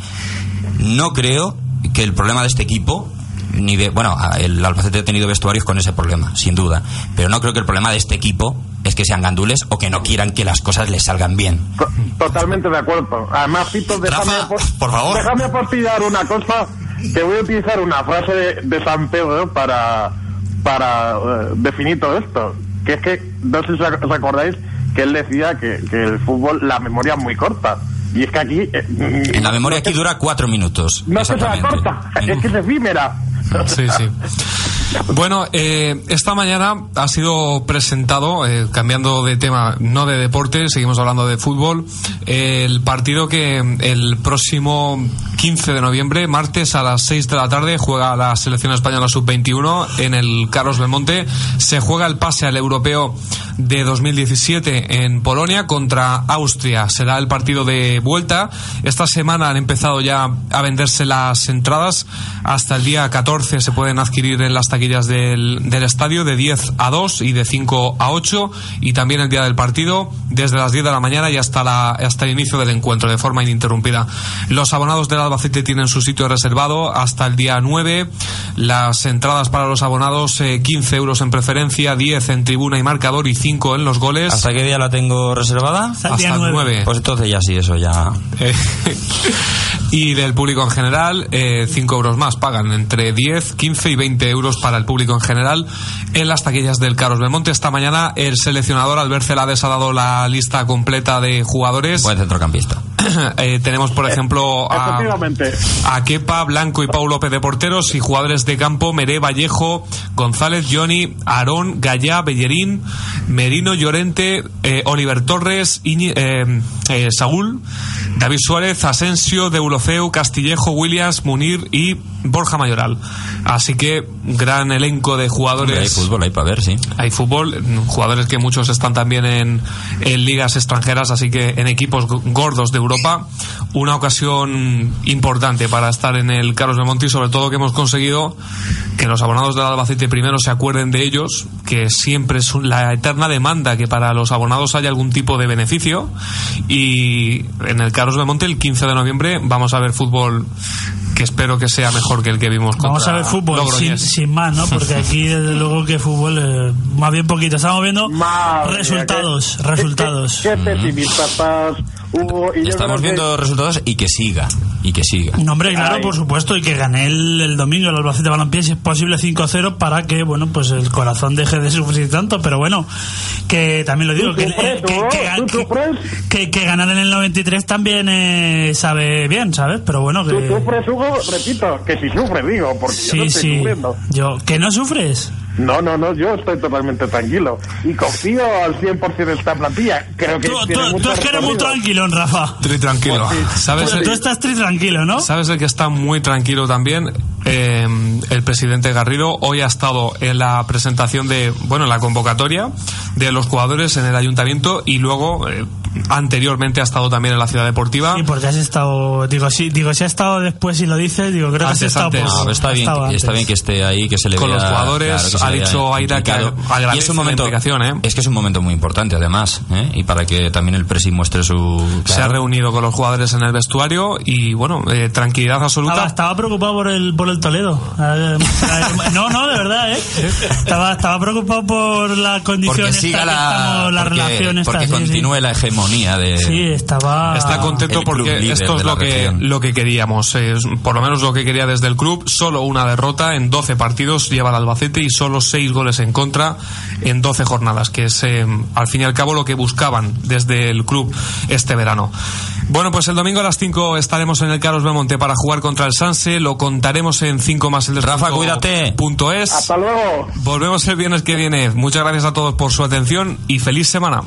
no creo que el problema de este equipo ni de bueno el Albacete ha tenido vestuarios con ese problema sin duda pero no creo que el problema de este equipo es que sean gandules o que no quieran que las cosas les salgan bien To- Totalmente de acuerdo. Además, Pito, déjame, Rafa, por favor. déjame apostillar una cosa que voy a utilizar una frase de, de San Pedro para, para eh, definir todo esto. Que es que, no sé si os acordáis, que él decía que, que el fútbol, la memoria es muy corta. Y es que aquí... eh, en la memoria aquí dura cuatro minutos No es que sea exactamente. corta, es que es efímera. Sí, sí. Bueno, eh, esta mañana ha sido presentado, eh, cambiando de tema, no de deporte, seguimos hablando de fútbol, eh, el partido que el próximo 15 de noviembre, martes a las 6 de la tarde, juega la selección española sub-21 en el Carlos Belmonte. Se juega el pase al europeo de 2017 en Polonia contra Austria. Será el partido de vuelta. Esta semana han empezado ya a venderse las entradas. Hasta el día 14 se pueden adquirir en las taquillas taquillas del, del estadio de 10 a 2 y de 5 a 8 y también el día del partido desde las 10 de la mañana y hasta, la, hasta el inicio del encuentro de forma ininterrumpida. Los abonados del Albacete tienen su sitio reservado hasta el día 9. Las entradas para los abonados eh, 15 euros en preferencia, 10 en tribuna y marcador y 5 en los goles. ¿Hasta qué día la tengo reservada? Hasta el Hasta día el 9. 9. Pues entonces ya sí, eso ya. [laughs] Eh, y del público en general, 5 euros más. Pagan entre 10, 15 y 20 euros para el público en general en las taquillas del Carlos Belmonte. Esta mañana el seleccionador Albert Celades ha dado la lista completa de jugadores. Centrocampista. [clears throat] Eh, tenemos, por ejemplo, a, a Kepa, Blanco y Pau López de porteros y jugadores de campo Meré, Vallejo, González, Johnny, Aarón, Gallá, Bellerín, Merino, Llorente, eh, Oliver Torres, Iñi- eh, eh, Saúl, David Suárez, Asensio, Deulofeu, Castillejo, Williams, Munir y Borja Mayoral. Así que gran elenco de jugadores. Hay fútbol ahí para ver, sí. Hay fútbol, jugadores que muchos están también en, en ligas extranjeras, así que en equipos gordos de Europa. Una ocasión importante para estar en el Carlos Belmonte y sobre todo que hemos conseguido que los abonados del Albacete primero se acuerden de ellos, que siempre es la eterna demanda que para los abonados haya algún tipo de beneficio. Y en el Carlos Belmonte el 15 de noviembre vamos a ver fútbol que espero que sea mejor que el que vimos contra Vamos a ver fútbol sin, más, ¿no? Porque aquí, [laughs] desde luego, que fútbol, eh, más bien poquito. Estamos viendo Madre resultados, mía, qué- resultados. Qué, qué pesimista estás, Hugo. Y Estamos que- viendo resultados y que siga. Y que siga. No, hombre, claro, Ay. por supuesto, y que gane el, el domingo el Albacete Balompié, si es posible 5-0, para que, bueno, pues el corazón deje de sufrir tanto, pero bueno, que también lo digo, Tú que, sufres, que, que- tú que- sufres. que- que ganar en el 93 también eh, sabe bien, ¿sabes? Pero bueno, Tú que... sufres, Hugo, repito, que si sufres, digo, porque yo no Sí, estoy sí, sufriendo. yo, ¿que no sufres? No, no, no, yo estoy totalmente tranquilo. Y confío al 100% en esta plantilla. Creo que Tú, tiene tú- mucho tú es que eres muy tranquilo, Rafa. Tri tranquilo. ¿Sabes? Pero el- tú estás tri tranquilo, ¿no? ¿Sabes el que está muy tranquilo también? Eh, el presidente Garrido hoy ha estado en la presentación de, bueno, en la convocatoria de los jugadores en el ayuntamiento y luego eh, anteriormente ha estado también en la ciudad deportiva. Sí, porque has estado, digo, sí, digo, si has estado después y lo dices, digo, creo que has Antes, estado No, pero está bien, estado está bien que esté ahí, que se le Con vea, los jugadores, claro, que ha dicho Aira que agradece y es un la momento, ¿eh? es que es un momento muy importante además, ¿eh? y para que también el presi muestre su Se ha reunido con los jugadores en el vestuario y, bueno, eh, tranquilidad absoluta. Estaba, estaba preocupado por el, por el Toledo. [laughs] No, no, de verdad, ¿eh? Estaba, estaba preocupado por la condición porque esta siga que la, estamos, la porque, relación esta, porque sí, sí. continúe la hegemonía de Sí, estaba... Está contento porque esto es lo que, región. lo que queríamos. Es, por lo menos lo que quería desde el club. Solo una derrota en 12 partidos lleva el Albacete y solo 6 goles en contra en 12 jornadas, que es eh, al fin y al cabo lo que buscaban desde el club este verano. Bueno, pues el domingo a las 5 estaremos en el Carlos Belmonte para jugar contra el Sanse. Lo contaremos en 5 más el Rafa, cuídate. Punto es. Hasta luego. Volvemos el viernes que viene. Muchas gracias a todos por su atención y feliz semana.